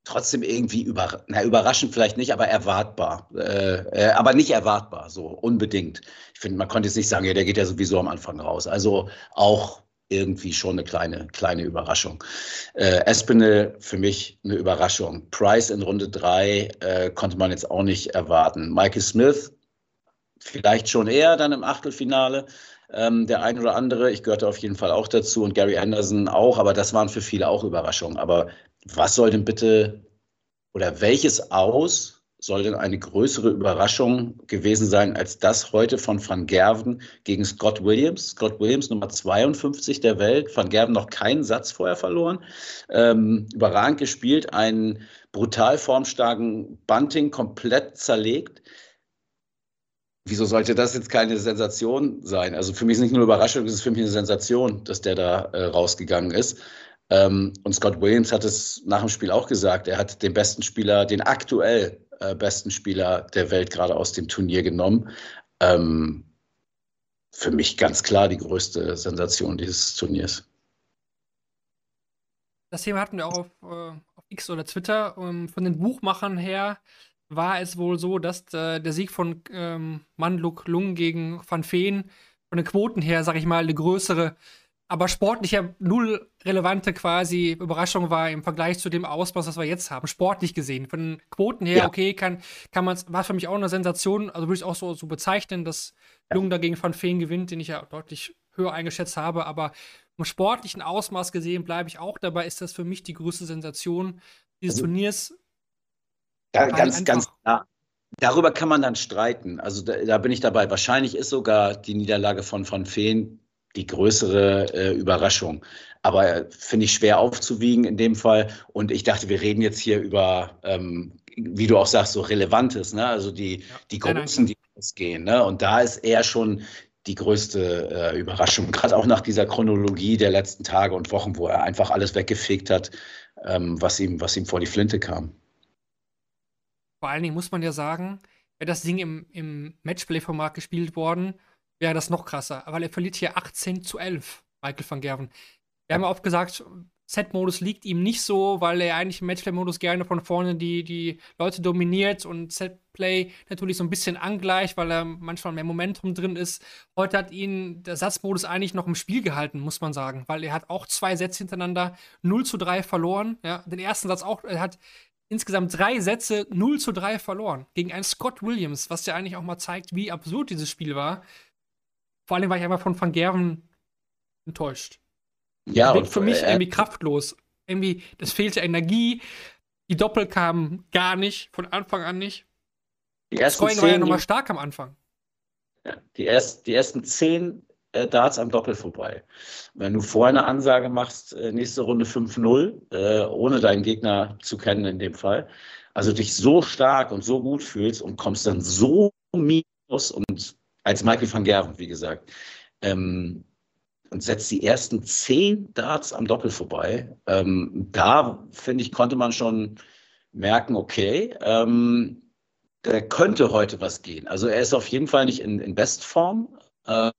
trotzdem irgendwie über, na, überraschend vielleicht nicht, aber erwartbar. Äh, äh, aber nicht erwartbar, so unbedingt. Ich finde, man konnte jetzt nicht sagen, ja, der geht ja sowieso am Anfang raus. Also auch irgendwie schon eine kleine, kleine Überraschung. Äh, Espinel für mich eine Überraschung. Price in Runde drei äh, konnte man jetzt auch nicht erwarten. Michael Smith vielleicht schon eher dann im Achtelfinale. Ähm, der ein oder andere, ich gehörte auf jeden Fall auch dazu und Gary Anderson auch, aber das waren für viele auch Überraschungen. Aber was soll denn bitte oder welches Aus soll denn eine größere Überraschung gewesen sein als das heute von Van Gerven gegen Scott Williams? Scott Williams Nummer 52 der Welt, Van Gerven noch keinen Satz vorher verloren, ähm, überragend gespielt, einen brutal formstarken Bunting komplett zerlegt. Wieso sollte das jetzt keine Sensation sein? Also für mich ist nicht nur eine Überraschung, es ist für mich eine Sensation, dass der da äh, rausgegangen ist. Ähm, und Scott Williams hat es nach dem Spiel auch gesagt. Er hat den besten Spieler, den aktuell äh, besten Spieler der Welt gerade aus dem Turnier genommen. ähm, für mich ganz klar die größte Sensation dieses Turniers. Das Thema hatten wir auch auf, äh, auf X oder Twitter. Um, ähm, von den Buchmachern her war es wohl so, dass äh, der Sieg von ähm, Manluk Lung gegen Van Feen von den Quoten her, sag ich mal, eine größere, aber sportlicher null relevante quasi Überraschung war im Vergleich zu dem Ausmaß, was wir jetzt haben. Sportlich gesehen. Von den Quoten her, ja. okay, kann, kann man war für mich auch eine Sensation, also würde ich es auch so, so bezeichnen, dass ja. Lung dagegen Van Feen gewinnt, den ich ja deutlich höher eingeschätzt habe, aber im sportlichen Ausmaß gesehen bleibe ich auch dabei, ist das für mich die größte Sensation dieses also, Turniers. Ja, ganz, ganz klar. Darüber kann man dann streiten. Also da, da, bin ich dabei. Wahrscheinlich ist sogar die Niederlage von Van Feen die größere äh, Überraschung. Aber äh, finde ich schwer aufzuwiegen in dem Fall. Und ich dachte, wir reden jetzt hier über, ähm, wie du auch sagst, so Relevantes, ne? also die, ja, die Großen, die gehen. Ne? Und da ist eher schon die größte äh, Überraschung, gerade auch nach dieser Chronologie der letzten Tage und Wochen, wo er einfach alles weggefegt hat, ähm, was, ihm, was ihm vor die Flinte kam. Vor allen Dingen muss man ja sagen, wäre das Ding im, im Matchplay-Format gespielt worden, wäre das noch krasser. Weil er verliert hier 18 zu 11, Michael van Gerven. Wir haben ja oft gesagt, Set-Modus liegt ihm nicht so, weil er eigentlich im Matchplay-Modus gerne von vorne die, die Leute dominiert und Set-Play natürlich so ein bisschen angleicht, weil er manchmal mehr Momentum drin ist. Heute hat ihn der Satzmodus eigentlich noch im Spiel gehalten, muss man sagen, weil er hat auch zwei Sätze hintereinander 0 zu 3 verloren. Ja, den ersten Satz auch, er hat insgesamt drei Sätze 0 zu 3 verloren gegen einen Scott Williams, was ja eigentlich auch mal zeigt, wie absurd dieses Spiel war. Vor allem war ich einfach von Van Gerven enttäuscht. Ja, und für mich äh, irgendwie kraftlos. Irgendwie, das fehlte Energie. Die Doppel kamen gar nicht, von Anfang an nicht. Die ersten Scoring war ja nochmal stark am Anfang. Ja, die, erst, die ersten zehn äh, Darts am Doppel vorbei. Wenn du vorher eine Ansage machst, äh, nächste Runde 5-0, äh, ohne deinen Gegner zu kennen in dem Fall, also dich so stark und so gut fühlst und kommst dann so minus und als Michael van Gerven, wie gesagt, ähm, und setzt die ersten zehn Darts am Doppel vorbei. Ähm, da, finde ich, konnte man schon merken, okay, ähm, da könnte heute was gehen. Also er ist auf jeden Fall nicht in, in Bestform. Äh,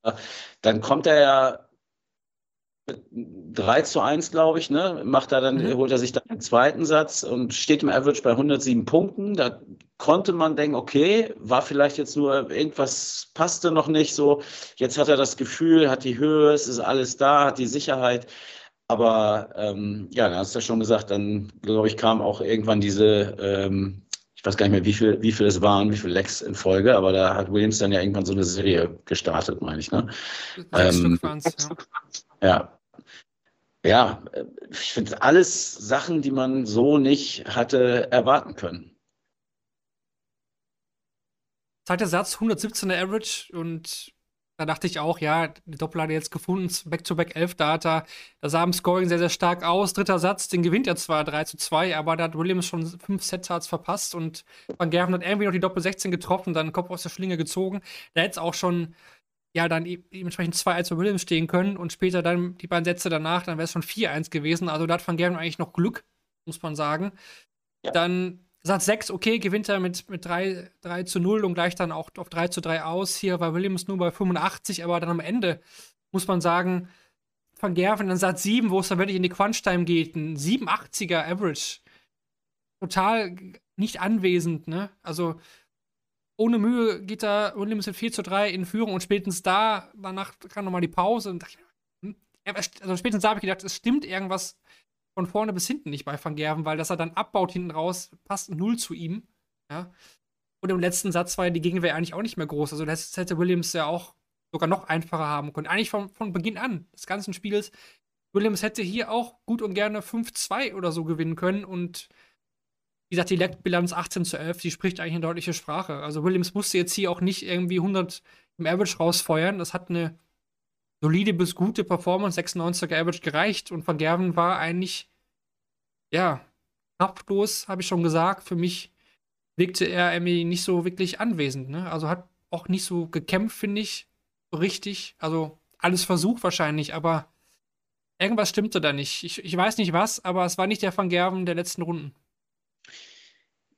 dann kommt er ja 3 zu 1, glaube ich, ne? Macht er dann, mhm. holt er sich dann den zweiten Satz und steht im Average bei 107 Punkten. Da konnte man denken, okay, war vielleicht jetzt nur irgendwas passte noch nicht so. Jetzt hat er das Gefühl, hat die Höhe, es ist alles da, hat die Sicherheit. Aber ähm, ja, dann hast du ja schon gesagt, dann glaube ich, kam auch irgendwann diese, ähm, ich weiß gar nicht mehr, wie viel, wie viel es waren, wie viele Lecks in Folge, aber da hat Williams dann ja irgendwann so eine Serie gestartet, meine ich. Ne? Ähm, ja. ja, ich finde alles Sachen, die man so nicht hatte erwarten können. Zweiter Satz, 117er Average und da dachte ich auch, ja, die Doppel hat er jetzt gefunden, Back-to-Back 11 Data. Da sah im Scoring sehr, sehr stark aus. Dritter Satz, den gewinnt er zwar 3 zu 2, aber da hat Williams schon fünf Set-Tarts verpasst und Van Gerven hat irgendwie noch die Doppel 16 getroffen, dann Kopf aus der Schlinge gezogen. Da hätte es auch schon ja, dann dementsprechend 2-1 für Williams stehen können und später dann die beiden Sätze danach, dann wäre es schon 4-1 gewesen. Also da hat Van Gerven eigentlich noch Glück, muss man sagen. Ja. Dann Satz 6, okay, gewinnt er mit, mit 3, 3 zu 0 und gleich dann auch auf 3 zu 3 aus. Hier war Williams nur bei 85, aber dann am Ende muss man sagen, Van Gerven dann Satz 7, wo es dann wirklich in die Crunch-Time geht, ein 87er Average. Total nicht anwesend, ne? Also ohne Mühe geht da Williams mit 4 zu 3 in Führung und spätestens da, danach kam nochmal die Pause und dachte, hm, also spätestens da habe ich gedacht, es stimmt irgendwas von vorne bis hinten nicht bei Van Gerven, weil dass er dann abbaut hinten raus, passt null zu ihm. Ja. Und im letzten Satz war ja die Gegenwehr eigentlich auch nicht mehr groß. Also das hätte Williams ja auch sogar noch einfacher haben können. Eigentlich von, von Beginn an des ganzen Spiels. Williams hätte hier auch gut und gerne 5-2 oder so gewinnen können und wie gesagt, die Leckbilanz 18 zu 11, die spricht eigentlich eine deutliche Sprache. Also Williams musste jetzt hier auch nicht irgendwie 100 im Average rausfeuern. Das hat eine solide bis gute Performance, 96er Average gereicht. Und Van Gerven war eigentlich, ja, kraftlos, habe ich schon gesagt. Für mich wirkte er irgendwie nicht so wirklich anwesend. Ne? Also hat auch nicht so gekämpft, finde ich, so richtig. Also alles versucht wahrscheinlich, aber irgendwas stimmte da nicht. Ich, ich weiß nicht was, aber es war nicht der Van Gerven der letzten Runden.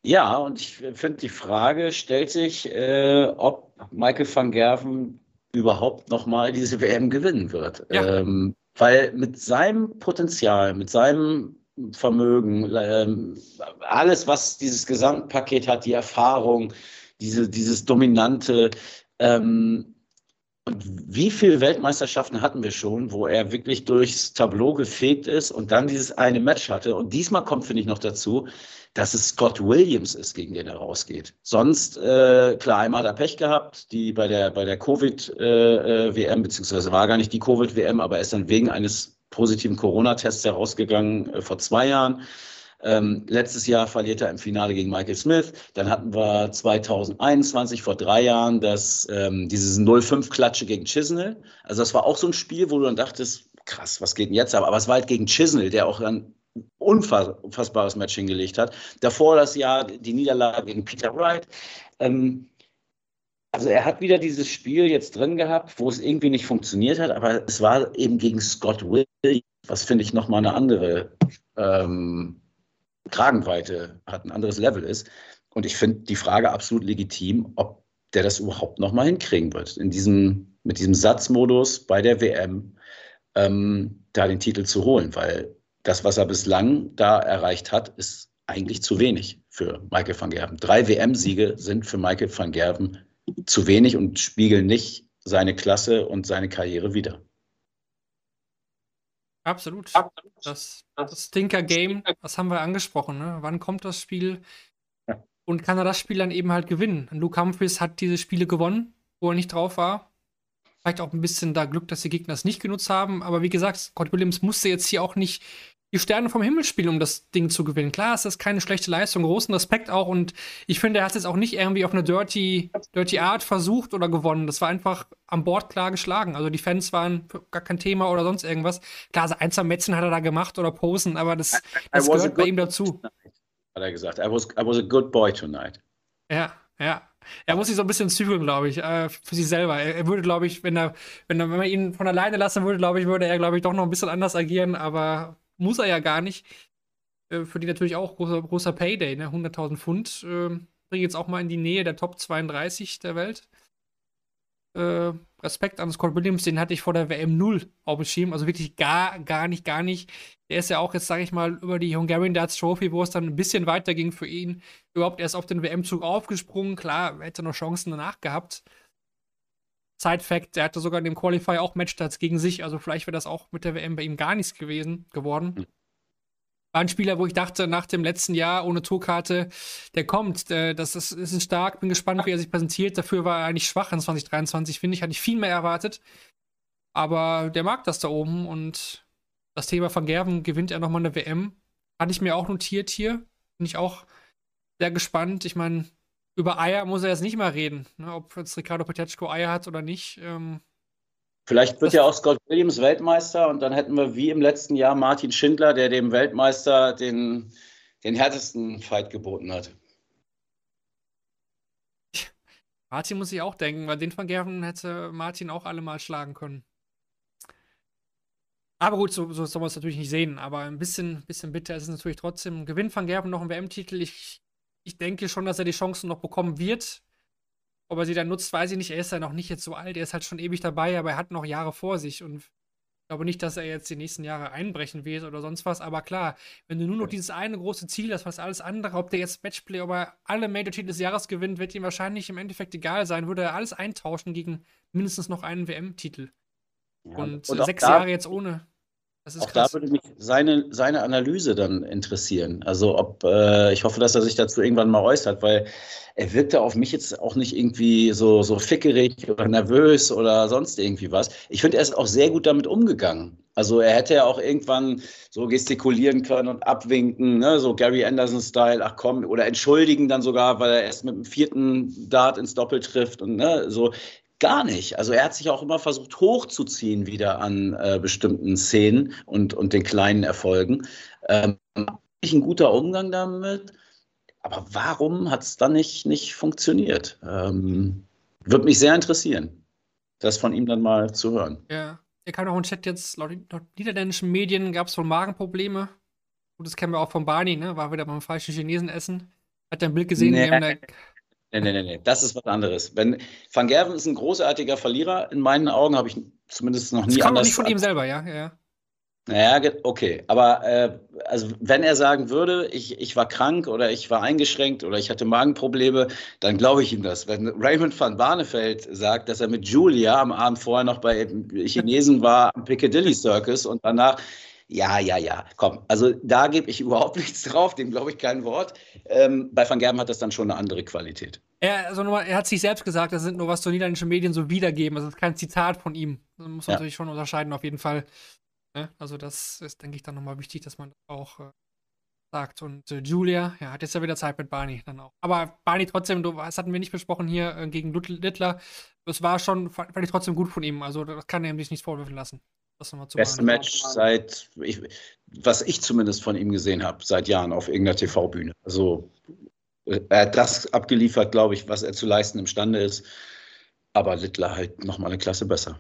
Ja, und ich finde, die Frage stellt sich, äh, ob Michael van Gerven überhaupt nochmal diese WM gewinnen wird. Ja. Ähm, weil mit seinem Potenzial, mit seinem Vermögen, ähm, alles, was dieses Gesamtpaket hat, die Erfahrung, diese, dieses Dominante, ähm, und wie viele Weltmeisterschaften hatten wir schon, wo er wirklich durchs Tableau gefegt ist und dann dieses eine Match hatte? Und diesmal kommt, finde ich, noch dazu, dass es Scott Williams ist, gegen den er rausgeht. Sonst, äh, klar, einmal hat er Pech gehabt, die bei der, bei der Covid-WM, äh, äh beziehungsweise war gar nicht die Covid-WM, aber er ist dann wegen eines positiven Corona-Tests herausgegangen äh, vor zwei Jahren. Ähm, letztes Jahr verliert er im Finale gegen Michael Smith. Dann hatten wir 2021, vor drei Jahren, das, ähm, dieses 0-5-Klatsche gegen Chisnell. Also das war auch so ein Spiel, wo du dann dachtest, krass, was geht denn jetzt ab? Aber es war halt gegen Chisnell, der auch dann unfassbares Match hingelegt hat. Davor das Jahr die Niederlage gegen Peter Wright. Ähm, also er hat wieder dieses Spiel jetzt drin gehabt, wo es irgendwie nicht funktioniert hat, aber es war eben gegen Scott Williams, was finde ich nochmal eine andere ähm, Kragenweite hat, ein anderes Level ist. Und ich finde die Frage absolut legitim, ob der das überhaupt nochmal hinkriegen wird, in diesem, mit diesem Satzmodus bei der WM ähm, da den Titel zu holen, weil das, was er bislang da erreicht hat, ist eigentlich zu wenig für Michael van Gerven. Drei WM-Siege sind für Michael van Gerven zu wenig und spiegeln nicht seine Klasse und seine Karriere wider. Absolut. Das, das Stinker-Game, das haben wir angesprochen. Ne? Wann kommt das Spiel? Und kann er das Spiel dann eben halt gewinnen? Luke Humphries hat diese Spiele gewonnen, wo er nicht drauf war. Vielleicht auch ein bisschen da Glück, dass die Gegner es nicht genutzt haben. Aber wie gesagt, Scott Williams musste jetzt hier auch nicht die Sterne vom Himmel spielen, um das Ding zu gewinnen. Klar, ist das keine schlechte Leistung, großen Respekt auch und ich finde, er hat es jetzt auch nicht irgendwie auf eine dirty, dirty Art versucht oder gewonnen. Das war einfach an Bord klar geschlagen. Also die Fans waren gar kein Thema oder sonst irgendwas. Klar, so ein, zwei Metzen hat er da gemacht oder Posen, aber das, das gehört bei ihm dazu. Hat er gesagt, I was, I was a good boy tonight. Ja, ja. Er muss sich so ein bisschen zügeln, glaube ich, äh, für sich selber. Er, er würde, glaube ich, wenn er, wenn er, wenn man ihn von alleine lassen würde, glaube ich, würde er, glaube ich, doch noch ein bisschen anders agieren, aber muss er ja gar nicht. Äh, für die natürlich auch großer, großer Payday, ne? 100.000 Pfund. Äh, bringt jetzt auch mal in die Nähe der Top 32 der Welt. Äh, Respekt an Scott Williams, den hatte ich vor der WM 0 auf dem Schirm. Also wirklich gar, gar nicht, gar nicht. Der ist ja auch jetzt, sage ich mal, über die Hungarian Darts Trophy, wo es dann ein bisschen weiter ging für ihn, überhaupt erst auf den WM-Zug aufgesprungen. Klar, hätte noch Chancen danach gehabt. Side-Fact, er hatte sogar in dem Qualifier auch Matchstarts gegen sich, also vielleicht wäre das auch mit der WM bei ihm gar nichts gewesen, geworden. Mhm. War ein Spieler, wo ich dachte, nach dem letzten Jahr ohne Tourkarte, der kommt, der, das ist, ist stark, bin gespannt, wie er sich präsentiert. Dafür war er eigentlich schwach in 2023, finde ich, hatte ich viel mehr erwartet. Aber der mag das da oben und das Thema von Gerven gewinnt er nochmal eine WM. Hatte ich mir auch notiert hier. Bin ich auch sehr gespannt. Ich meine, über Eier muss er jetzt nicht mal reden, ne? ob jetzt Ricardo Petechko Eier hat oder nicht. Ähm, Vielleicht wird ja auch Scott Williams Weltmeister und dann hätten wir wie im letzten Jahr Martin Schindler, der dem Weltmeister den, den härtesten Fight geboten hat. Martin muss ich auch denken, weil den von Gerven hätte Martin auch alle mal schlagen können. Aber gut, so, so soll man es natürlich nicht sehen. Aber ein bisschen, bisschen bitter ist es natürlich trotzdem. Gewinn von Gerven noch einen WM-Titel. Ich ich denke schon, dass er die Chancen noch bekommen wird. Ob er sie dann nutzt, weiß ich nicht. Er ist ja noch nicht jetzt so alt. Er ist halt schon ewig dabei, aber er hat noch Jahre vor sich. Und ich glaube nicht, dass er jetzt die nächsten Jahre einbrechen wird oder sonst was. Aber klar, wenn du nur noch dieses eine große Ziel hast, was alles andere, ob der jetzt Matchplay, ob er alle Major-Titel des Jahres gewinnt, wird ihm wahrscheinlich im Endeffekt egal sein. Würde er alles eintauschen gegen mindestens noch einen WM-Titel. Ja, und, und sechs Jahre jetzt ohne auch krass. da würde mich seine, seine Analyse dann interessieren. Also ob, äh, ich hoffe, dass er sich dazu irgendwann mal äußert, weil er wirkte auf mich jetzt auch nicht irgendwie so, so fickerig oder nervös oder sonst irgendwie was. Ich finde, er ist auch sehr gut damit umgegangen. Also er hätte ja auch irgendwann so gestikulieren können und abwinken, ne? so Gary Anderson-Style, ach komm, oder entschuldigen dann sogar, weil er erst mit dem vierten Dart ins Doppel trifft und ne, so. Gar nicht. Also er hat sich auch immer versucht hochzuziehen wieder an äh, bestimmten Szenen und, und den kleinen Erfolgen. Ähm, ein guter Umgang damit. Aber warum hat es dann nicht, nicht funktioniert? Ähm, Würde mich sehr interessieren, das von ihm dann mal zu hören. Ja, er kam auch im Chat jetzt, laut, laut niederländischen Medien gab es wohl Magenprobleme. Gut, das kennen wir auch von Barney, ne? War wieder beim falschen Chinesen essen. Hat er ein Bild gesehen? Nee. Nee, nee, nee, nee, das ist was anderes. Wenn, Van Gerven ist ein großartiger Verlierer, in meinen Augen habe ich zumindest noch nie das kam anders. nicht von ihm selber, ja, ja. Naja, okay. Aber äh, also wenn er sagen würde, ich, ich war krank oder ich war eingeschränkt oder ich hatte Magenprobleme, dann glaube ich ihm das. Wenn Raymond van Barneveld sagt, dass er mit Julia am Abend vorher noch bei Chinesen war am Piccadilly Circus und danach, ja, ja, ja, komm. Also da gebe ich <laughs> überhaupt nichts drauf, dem glaube ich kein Wort. Ähm, bei Van Gerben hat das dann schon eine andere Qualität. Er, also nur, er hat sich selbst gesagt, das sind nur was so niederländische Medien so wiedergeben. Also das ist kein Zitat von ihm. Das muss man ja. natürlich schon unterscheiden, auf jeden Fall. Ne? Also das ist, denke ich, dann nochmal wichtig, dass man das auch äh, sagt. Und äh, Julia, ja, hat jetzt ja wieder Zeit mit Barney dann auch. Aber Barney trotzdem, du, das hatten wir nicht besprochen hier äh, gegen Littler. Das war schon, fand, ich trotzdem gut von ihm. Also das kann er sich nicht vorwürfen lassen. Das nochmal zu Beste. Match seit, ich, was ich zumindest von ihm gesehen habe, seit Jahren auf irgendeiner TV-Bühne. Also äh, er hat das abgeliefert, glaube ich, was er zu leisten imstande ist. Aber Littler halt nochmal eine Klasse besser.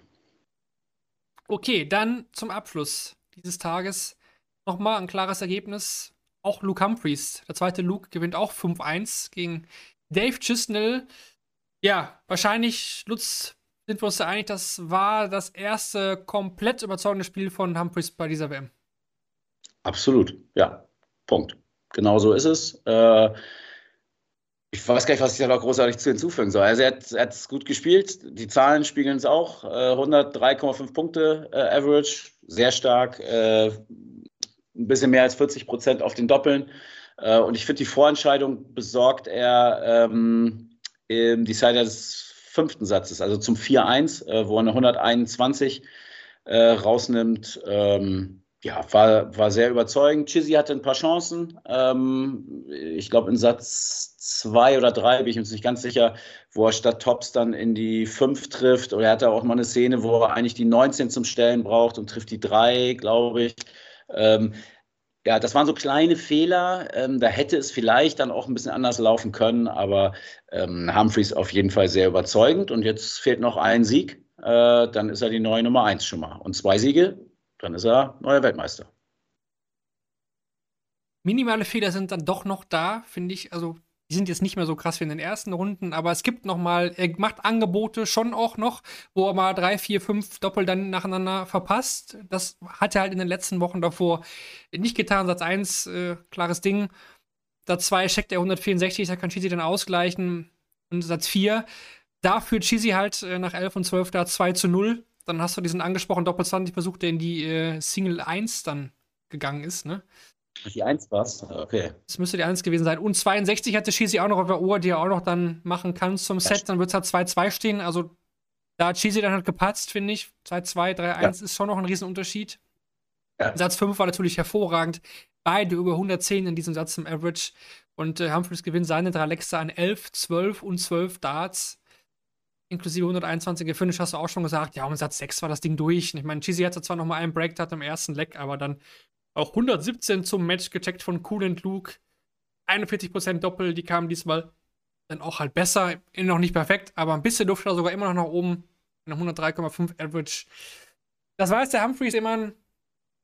Okay, dann zum Abschluss dieses Tages nochmal ein klares Ergebnis. Auch Luke Humphreys, der zweite Luke, gewinnt auch 5-1 gegen Dave Chisnell. Ja, wahrscheinlich, Lutz, sind wir uns da einig, das war das erste komplett überzeugende Spiel von Humphreys bei dieser WM. Absolut, ja. Punkt. Genau so ist es. Äh, ich weiß gar nicht, was ich da noch großartig zu hinzufügen soll. Also er hat es gut gespielt. Die Zahlen spiegeln es auch. Äh, 103,5 Punkte äh, Average, sehr stark. Äh, ein bisschen mehr als 40 Prozent auf den Doppeln. Äh, und ich finde, die Vorentscheidung besorgt er ähm, im Decider des fünften Satzes, also zum 4-1, äh, wo er eine 121 äh, rausnimmt. Ähm, ja, war, war sehr überzeugend. Chizzy hatte ein paar Chancen. Ähm, ich glaube, in Satz zwei oder drei, bin ich uns nicht ganz sicher, wo er statt Tops dann in die fünf trifft. Oder er hatte auch mal eine Szene, wo er eigentlich die 19 zum Stellen braucht und trifft die drei, glaube ich. Ähm, ja, das waren so kleine Fehler. Ähm, da hätte es vielleicht dann auch ein bisschen anders laufen können, aber ähm, Humphreys auf jeden Fall sehr überzeugend. Und jetzt fehlt noch ein Sieg. Äh, dann ist er die neue Nummer eins schon mal. Und zwei Siege dann ist er neuer Weltmeister. Minimale Fehler sind dann doch noch da, finde ich. Also, die sind jetzt nicht mehr so krass wie in den ersten Runden, aber es gibt noch mal, er macht Angebote schon auch noch, wo er mal drei, vier, fünf Doppel dann nacheinander verpasst. Das hat er halt in den letzten Wochen davor nicht getan. Satz 1, äh, klares Ding. Satz 2 checkt er 164, da kann Cheesy dann ausgleichen. Und Satz 4, da führt Cheesy halt äh, nach 11 und 12 da 2 zu 0 dann hast du diesen angesprochenen Doppel-20-Versuch, der in die äh, Single 1 dann gegangen ist, ne? Die 1 war's? Okay. Das müsste die 1 gewesen sein. Und 62 hatte Cheesy auch noch auf der Uhr, die er auch noch dann machen kann zum Set. Dann wird es halt 2-2 stehen. Also da hat Cheesy dann halt gepatzt, finde ich. 2-2, 3-1 ja. ist schon noch ein Riesenunterschied. Ja. Satz 5 war natürlich hervorragend. Beide über 110 in diesem Satz im Average. Und äh, Humphreys gewinnt seine drei Alexa an 11, 12 und 12 Darts inklusive 121er Finish hast du auch schon gesagt, ja, um Satz 6 war das Ding durch. Ich meine, Cheesy hatte zwar noch mal einen Break hat im ersten Leck, aber dann auch 117 zum Match gecheckt von Cool and Luke. 41% Doppel, die kamen diesmal dann auch halt besser. Noch nicht perfekt, aber ein bisschen Luft da sogar immer noch nach oben. Eine 103,5 Average. Das war jetzt der Humphreys, den man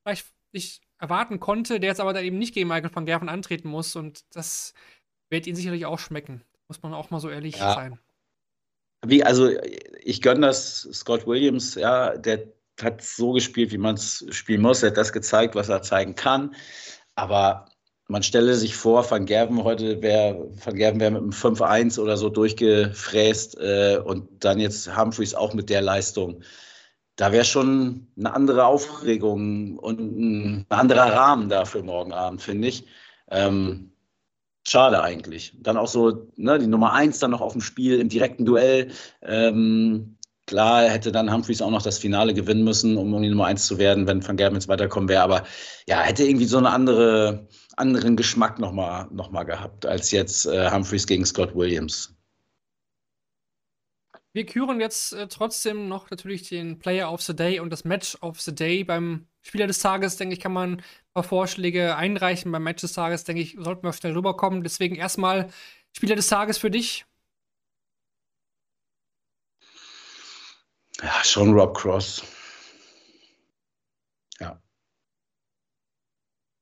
vielleicht nicht erwarten konnte, der jetzt aber dann eben nicht gegen Michael van Gerven antreten muss. Und das wird ihn sicherlich auch schmecken. Muss man auch mal so ehrlich ja. sein. Wie, also ich gönne das Scott Williams, ja, der hat so gespielt, wie man es spielen muss. Er hat das gezeigt, was er zeigen kann. Aber man stelle sich vor, Van Gerven heute wäre, Van Gerven wäre mit einem 5-1 oder so durchgefräst äh, und dann jetzt Humphreys auch mit der Leistung. Da wäre schon eine andere Aufregung und ein anderer Rahmen da für morgen Abend, finde ich. Ähm, Schade eigentlich. Dann auch so ne, die Nummer eins dann noch auf dem Spiel im direkten Duell. Ähm, klar hätte dann Humphreys auch noch das Finale gewinnen müssen, um, die Nummer eins zu werden, wenn Van Gerben jetzt weiterkommen wäre. Aber ja, hätte irgendwie so einen andere, anderen Geschmack nochmal noch mal gehabt, als jetzt äh, Humphreys gegen Scott Williams. Wir küren jetzt äh, trotzdem noch natürlich den Player of the Day und das Match of the Day. Beim Spieler des Tages, denke ich, kann man ein paar Vorschläge einreichen. Beim Match des Tages, denke ich, sollten wir schnell rüberkommen. Deswegen erstmal Spieler des Tages für dich. Ja, schon Rob Cross. Ja.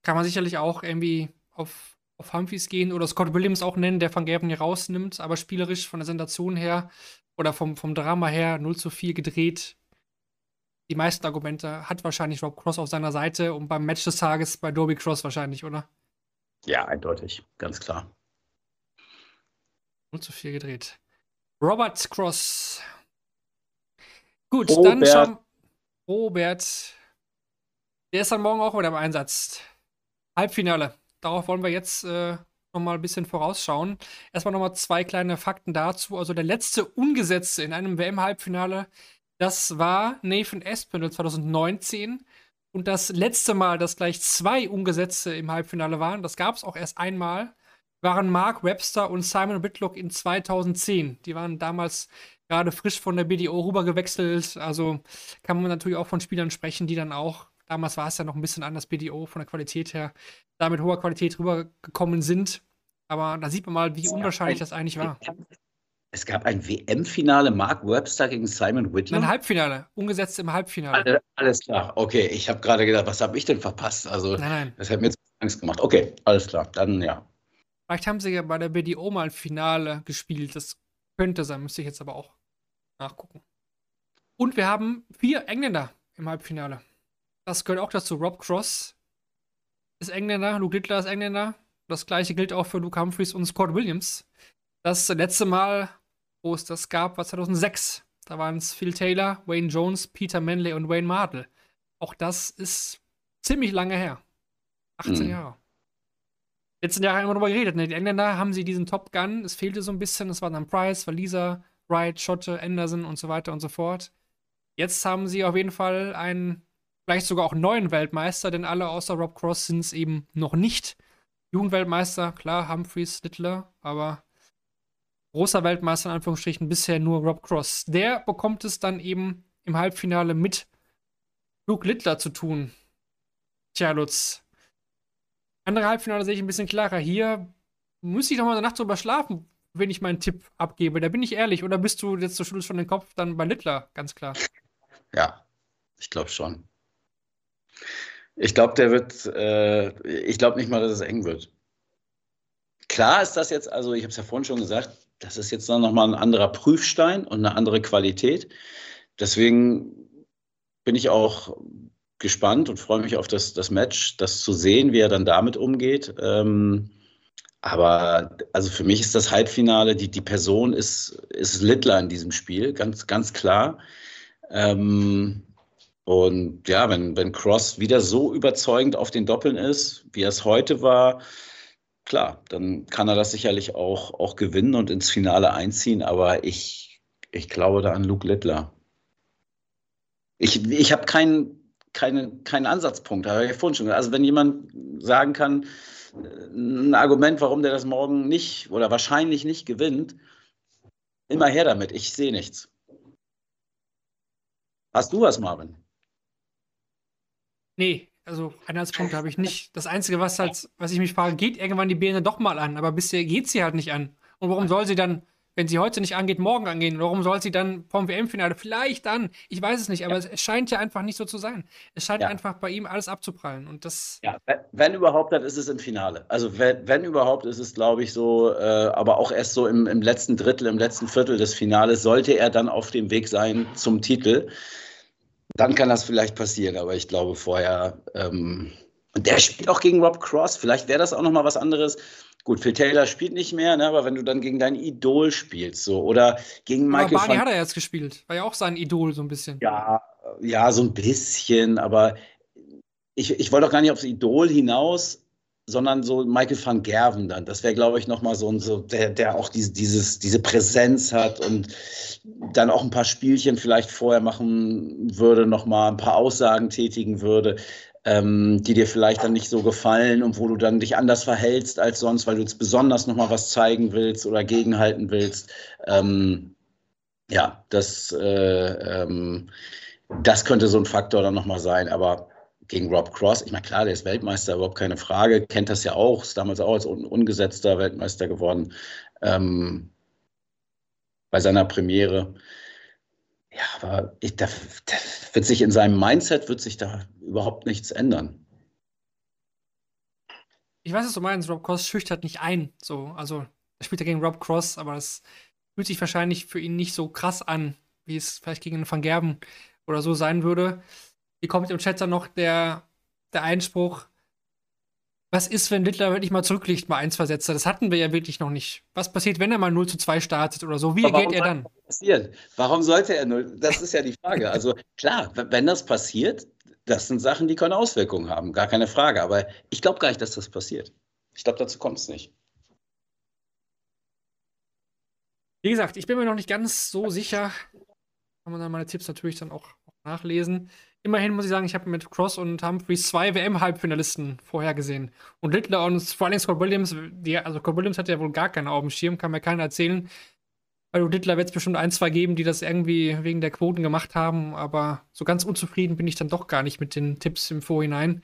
Kann man sicherlich auch irgendwie auf auf Humphreys gehen oder Scott Williams auch nennen, der Van Gerben hier rausnimmt, aber spielerisch von der Sensation her oder vom, vom Drama her 0 zu 4 gedreht. Die meisten Argumente hat wahrscheinlich Rob Cross auf seiner Seite und beim Match des Tages bei Dobie Cross wahrscheinlich, oder? Ja, eindeutig, ganz klar. 0 zu 4 gedreht. Robert Cross. Gut, Robert. dann schauen Robert. Der ist dann morgen auch wieder im Einsatz. Halbfinale. Darauf wollen wir jetzt äh, nochmal ein bisschen vorausschauen. Erstmal nochmal zwei kleine Fakten dazu. Also der letzte Ungesetzte in einem WM-Halbfinale, das war Nathan Espinel 2019. Und das letzte Mal, dass gleich zwei Ungesetzte im Halbfinale waren, das gab es auch erst einmal, waren Mark Webster und Simon Whitlock in 2010. Die waren damals gerade frisch von der BDO rübergewechselt. Also kann man natürlich auch von Spielern sprechen, die dann auch, damals war es ja noch ein bisschen anders, BDO von der Qualität her, da mit hoher Qualität rübergekommen sind. Aber da sieht man mal, wie unwahrscheinlich das eigentlich war. Es gab ein WM-Finale, Mark Webster gegen Simon Whitlock. Ein Halbfinale, umgesetzt im Halbfinale. Alles, alles klar, okay. Ich habe gerade gedacht, was habe ich denn verpasst? Also, nein, nein. das hat mir jetzt Angst gemacht. Okay, alles klar, dann ja. Vielleicht haben sie ja bei der BDO mal ein Finale gespielt. Das könnte sein, müsste ich jetzt aber auch nachgucken. Und wir haben vier Engländer im Halbfinale. Das gehört auch dazu. Rob Cross ist Engländer, Luke Littler ist Engländer. Das gleiche gilt auch für Luke Humphreys und Scott Williams. Das letzte Mal, wo es das gab, war 2006. Da waren es Phil Taylor, Wayne Jones, Peter Manley und Wayne Martel. Auch das ist ziemlich lange her. 18 mhm. Jahre. Letzten Jahre haben wir darüber geredet. Ne? Die Engländer haben sie diesen Top Gun. Es fehlte so ein bisschen. Es waren dann Price, Waliser, Wright, Schotte, Anderson und so weiter und so fort. Jetzt haben sie auf jeden Fall einen, vielleicht sogar auch neuen Weltmeister, denn alle außer Rob Cross sind es eben noch nicht. Jugendweltmeister, klar, Humphreys, Littler, aber großer Weltmeister in Anführungsstrichen bisher nur Rob Cross. Der bekommt es dann eben im Halbfinale mit Luke Littler zu tun. Tja, Lutz. Andere Halbfinale sehe ich ein bisschen klarer. Hier muss ich doch mal eine Nacht drüber schlafen, wenn ich meinen Tipp abgebe. Da bin ich ehrlich. Oder bist du jetzt so Schluss von den Kopf dann bei Littler, ganz klar? Ja, ich glaube schon. Ich glaube, der wird, äh, ich glaube nicht mal, dass es eng wird. Klar ist das jetzt, also ich habe es ja vorhin schon gesagt, das ist jetzt noch mal ein anderer Prüfstein und eine andere Qualität. Deswegen bin ich auch gespannt und freue mich auf das, das Match, das zu sehen, wie er dann damit umgeht. Ähm, aber also für mich ist das Halbfinale, die, die Person ist, ist Littler in diesem Spiel, ganz, ganz klar. Ähm, und ja, wenn, wenn Cross wieder so überzeugend auf den Doppeln ist, wie er es heute war, klar, dann kann er das sicherlich auch, auch gewinnen und ins Finale einziehen. Aber ich, ich glaube da an Luke Littler. Ich, ich habe keinen keine, keinen Ansatzpunkt, habe ich vorhin schon gesagt. Also wenn jemand sagen kann, ein Argument, warum der das morgen nicht oder wahrscheinlich nicht gewinnt, immer her damit. Ich sehe nichts. Hast du was, Marvin? Nee, also Anhaltspunkte habe ich nicht. Das Einzige, was halt, was ich mich frage, geht irgendwann die Birne doch mal an, aber bisher geht sie halt nicht an. Und warum soll sie dann wenn sie heute nicht angeht, morgen angehen. Warum soll sie dann vom WM-Finale vielleicht dann? Ich weiß es nicht, aber ja. es scheint ja einfach nicht so zu sein. Es scheint ja. einfach bei ihm alles abzuprallen und das. Ja, wenn überhaupt, dann ist es im Finale. Also wenn, wenn überhaupt, ist es, glaube ich, so, äh, aber auch erst so im, im letzten Drittel, im letzten Viertel des Finales sollte er dann auf dem Weg sein zum Titel. Dann kann das vielleicht passieren, aber ich glaube vorher. Ähm, der spielt auch gegen Rob Cross. Vielleicht wäre das auch noch mal was anderes. Gut, Phil Taylor spielt nicht mehr, ne, aber wenn du dann gegen dein Idol spielst, so oder gegen Michael. Aber Barney hat er jetzt gespielt, war ja auch sein Idol so ein bisschen. Ja, ja, so ein bisschen, aber ich, ich wollte auch gar nicht aufs Idol hinaus, sondern so Michael van Gerven dann. Das wäre, glaube ich, nochmal so ein, so, der, der auch diese, dieses, diese Präsenz hat und dann auch ein paar Spielchen vielleicht vorher machen würde, nochmal ein paar Aussagen tätigen würde ähm, die dir vielleicht dann nicht so gefallen und wo du dann dich anders verhältst als sonst, weil du jetzt besonders nochmal was zeigen willst oder gegenhalten willst. Ähm, ja, das, äh, ähm, das könnte so ein Faktor dann nochmal sein, aber gegen Rob Cross, ich meine, klar, der ist Weltmeister, überhaupt keine Frage, kennt das ja auch, ist damals auch als un ungesetzter Weltmeister geworden ähm, bei seiner Premiere. Ja, aber ich, da, da, wird sich in seinem Mindset wird sich da überhaupt nichts ändern. ich weiß, was du meinst, Rob Cross schüchtert nicht ein. So, also er spielt ja gegen Rob Cross, aber das fühlt sich wahrscheinlich für ihn nicht so krass an, wie es vielleicht gegen Van Gerben oder so sein würde. Hier kommt im Chat dann noch der, der Einspruch, was ist, wenn Littler wirklich mal zurückliegt, mal eins versetzt? Das hatten wir ja wirklich noch nicht. Was passiert, wenn er mal 0 zu 2 startet oder so? Wie geht er dann? Passieren? Warum sollte er 0? Das ist ja die Frage. Also klar, wenn das passiert, das sind Sachen, die können Auswirkungen haben, gar keine Frage. Aber ich glaube gar nicht, dass das passiert. Ich glaube, dazu kommt es nicht. Wie gesagt, ich bin mir noch nicht ganz so sicher. Kann man dann meine Tipps natürlich dann auch, auch nachlesen. Immerhin muss ich sagen, ich habe mit Cross und Humphreys zwei WM-Halbfinalisten vorhergesehen. Und Littler und vor allem Scott Williams, die, also Scott Williams hat ja wohl gar keinen auf dem Schirm, kann mir keiner erzählen. Bei Littler wird es bestimmt ein, zwei geben, die das irgendwie wegen der Quoten gemacht haben, aber so ganz unzufrieden bin ich dann doch gar nicht mit den Tipps im Vorhinein.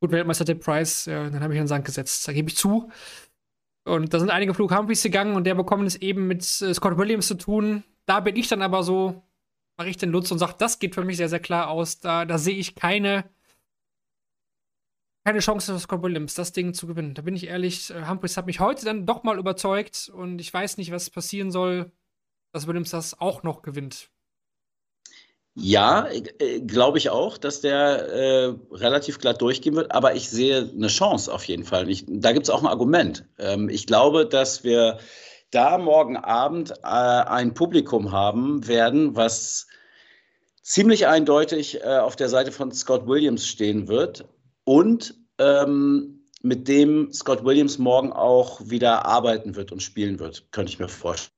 Gut, Weltmeister-Tipp Price, ja, dann habe ich einen Sand gesetzt, da gebe ich zu. Und da sind einige Flug Humphreys gegangen und der bekommen es eben mit äh, Scott Williams zu tun. Da bin ich dann aber so, mache ich den Lutz und sage, das geht für mich sehr, sehr klar aus. Da, da sehe ich keine, keine Chance für Scott Williams, das Ding zu gewinnen. Da bin ich ehrlich, äh, Humphreys hat mich heute dann doch mal überzeugt und ich weiß nicht, was passieren soll, dass Williams das auch noch gewinnt. Ja, äh, glaube ich auch, dass der äh, relativ glatt durchgehen wird, aber ich sehe eine Chance auf jeden Fall. Ich, da gibt es auch ein Argument. Ähm, ich glaube, dass wir da morgen Abend äh, ein Publikum haben werden, was ziemlich eindeutig äh, auf der Seite von Scott Williams stehen wird und ähm, mit dem Scott Williams morgen auch wieder arbeiten wird und spielen wird, könnte ich mir vorstellen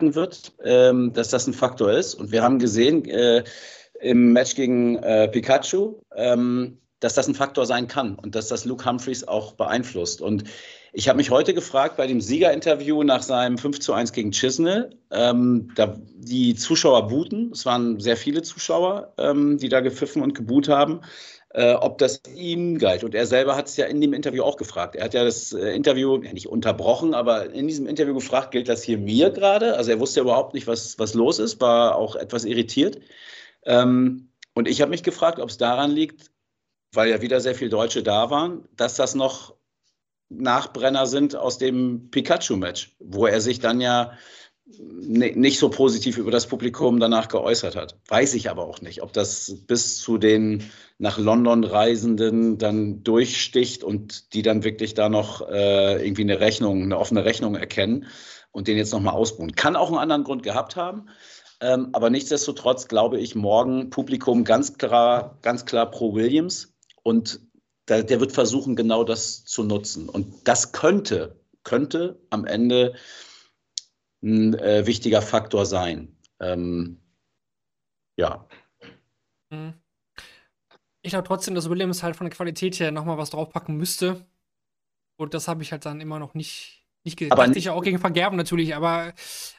wird, ähm, dass das ein Faktor ist. Und wir haben gesehen äh, im Match gegen äh, Pikachu, ähm, dass das ein Faktor sein kann und dass das Luke Humphreys auch beeinflusst. Und ich habe mich heute gefragt bei dem Siegerinterview nach seinem 5 zu 1 gegen Chisnell, ähm, da die Zuschauer booten, es waren sehr viele Zuschauer, ähm, die da gepfiffen und geboot haben, äh, ob das ihm galt. Und er selber hat es ja in dem Interview auch gefragt. Er hat ja das äh, Interview ja nicht unterbrochen, aber in diesem Interview gefragt, gilt das hier mir gerade? Also er wusste ja überhaupt nicht, was, was los ist, war auch etwas irritiert. Ähm, und ich habe mich gefragt, ob es daran liegt, weil ja wieder sehr viele Deutsche da waren, dass das noch Nachbrenner sind aus dem Pikachu-Match, wo er sich dann ja nicht so positiv über das Publikum danach geäußert hat. Weiß ich aber auch nicht, ob das bis zu den nach London Reisenden dann durchsticht und die dann wirklich da noch äh, irgendwie eine Rechnung, eine offene Rechnung erkennen und den jetzt nochmal ausbuchen. Kann auch einen anderen Grund gehabt haben. Ähm, aber nichtsdestotrotz glaube ich, morgen Publikum ganz klar, ganz klar pro Williams. Und der, der wird versuchen, genau das zu nutzen. Und das könnte, könnte am Ende ein äh, wichtiger Faktor sein. Ähm, ja. Mhm. Ich glaube trotzdem, dass Williams halt von der Qualität her nochmal was draufpacken müsste. Und das habe ich halt dann immer noch nicht, nicht gesehen. Aber nicht, ich ja auch gegen Vergerben natürlich, aber, ja,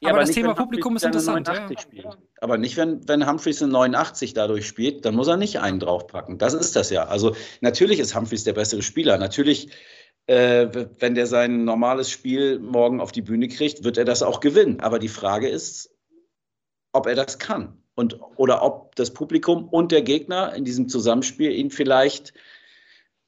aber, aber das Thema Publikum ist Humphreys interessant. 89 Ja. Aber nicht, wenn, wenn Humphreys eine 89 dadurch spielt, dann muss er nicht einen draufpacken. Das ist das ja. Also natürlich ist Humphreys der bessere Spieler. Natürlich, äh, wenn der sein normales Spiel morgen auf die Bühne kriegt, wird er das auch gewinnen. Aber die Frage ist, ob er das kann. Und, oder ob das Publikum und der Gegner in diesem Zusammenspiel ihn vielleicht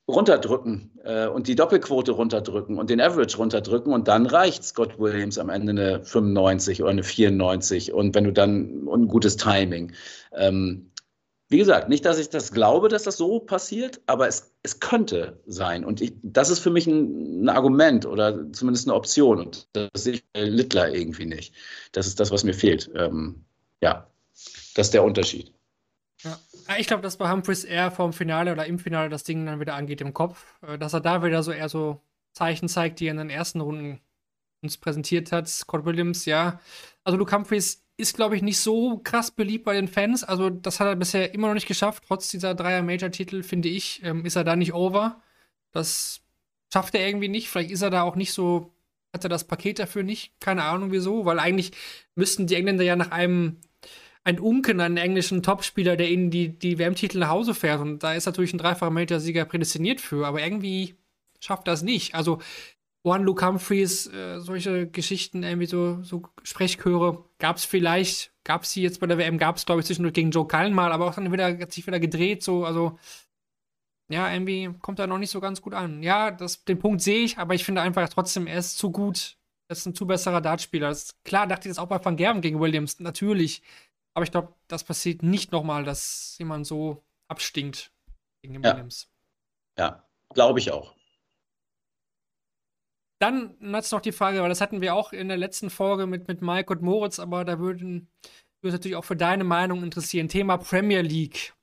runterdrücken äh, und die Doppelquote runterdrücken und den Average runterdrücken und dann reicht Scott Williams am Ende eine 95 oder eine 94 und wenn du dann und ein gutes Timing. Ähm, wie gesagt, nicht, dass ich das glaube, dass das so passiert, aber es, es könnte sein. Und ich, das ist für mich ein, ein, Argument oder zumindest eine Option. Und das sehe ich bei Littler irgendwie nicht. Das ist das, was mir fehlt. Ähm, ja, das ist der Unterschied. Ja. Ich glaube, dass bei Humphreys eher vorm Finale oder im Finale das Ding dann wieder angeht im Kopf. Äh, dass er da wieder so eher so Zeichen zeigt, die er in den ersten Runden uns präsentiert hat. Scott Williams, ja. Also Luke Humphreys ist, glaube ich, nicht so krass beliebt bei den Fans. Also das hat er bisher immer noch nicht geschafft. Trotz dieser Dreier-Major-Titel, finde ich, ähm, ist er da nicht over. Das schafft er irgendwie nicht. Vielleicht ist er da auch nicht so, hat er das Paket dafür nicht. Keine Ahnung wieso, weil eigentlich müssten die Engländer ja nach einem ein Unken, einen englischen Topspieler, der ihnen die, die WM-Titel nach Hause fährt. Und da ist natürlich ein dreifacher Major-Sieger prädestiniert für, aber irgendwie schafft das nicht. Also One Luke Humphreys, äh, solche Geschichten, irgendwie so, so Sprechchöre, gab es vielleicht, gab es sie jetzt bei der WM, gab es, glaube ich, zwischendurch gegen Joe Cullen mal, aber auch dann wieder, hat sich wieder gedreht, so, also ja, irgendwie kommt er noch nicht so ganz gut an. Ja, das, den Punkt sehe ich, aber ich finde einfach trotzdem, er ist zu gut. Er ist ein zu besserer Dartspieler. klar, dachte ich das auch bei Van Gerven gegen Williams, natürlich. Aber ich glaube, das passiert nicht nochmal, dass jemand so abstinkt gegen den ja. Williams. Ja, glaube ich auch. Dann jetzt noch die Frage, weil das hatten wir auch in der letzten Folge mit, mit Mike und Moritz, aber da würden würde natürlich auch für deine Meinung interessieren. Thema Premier League.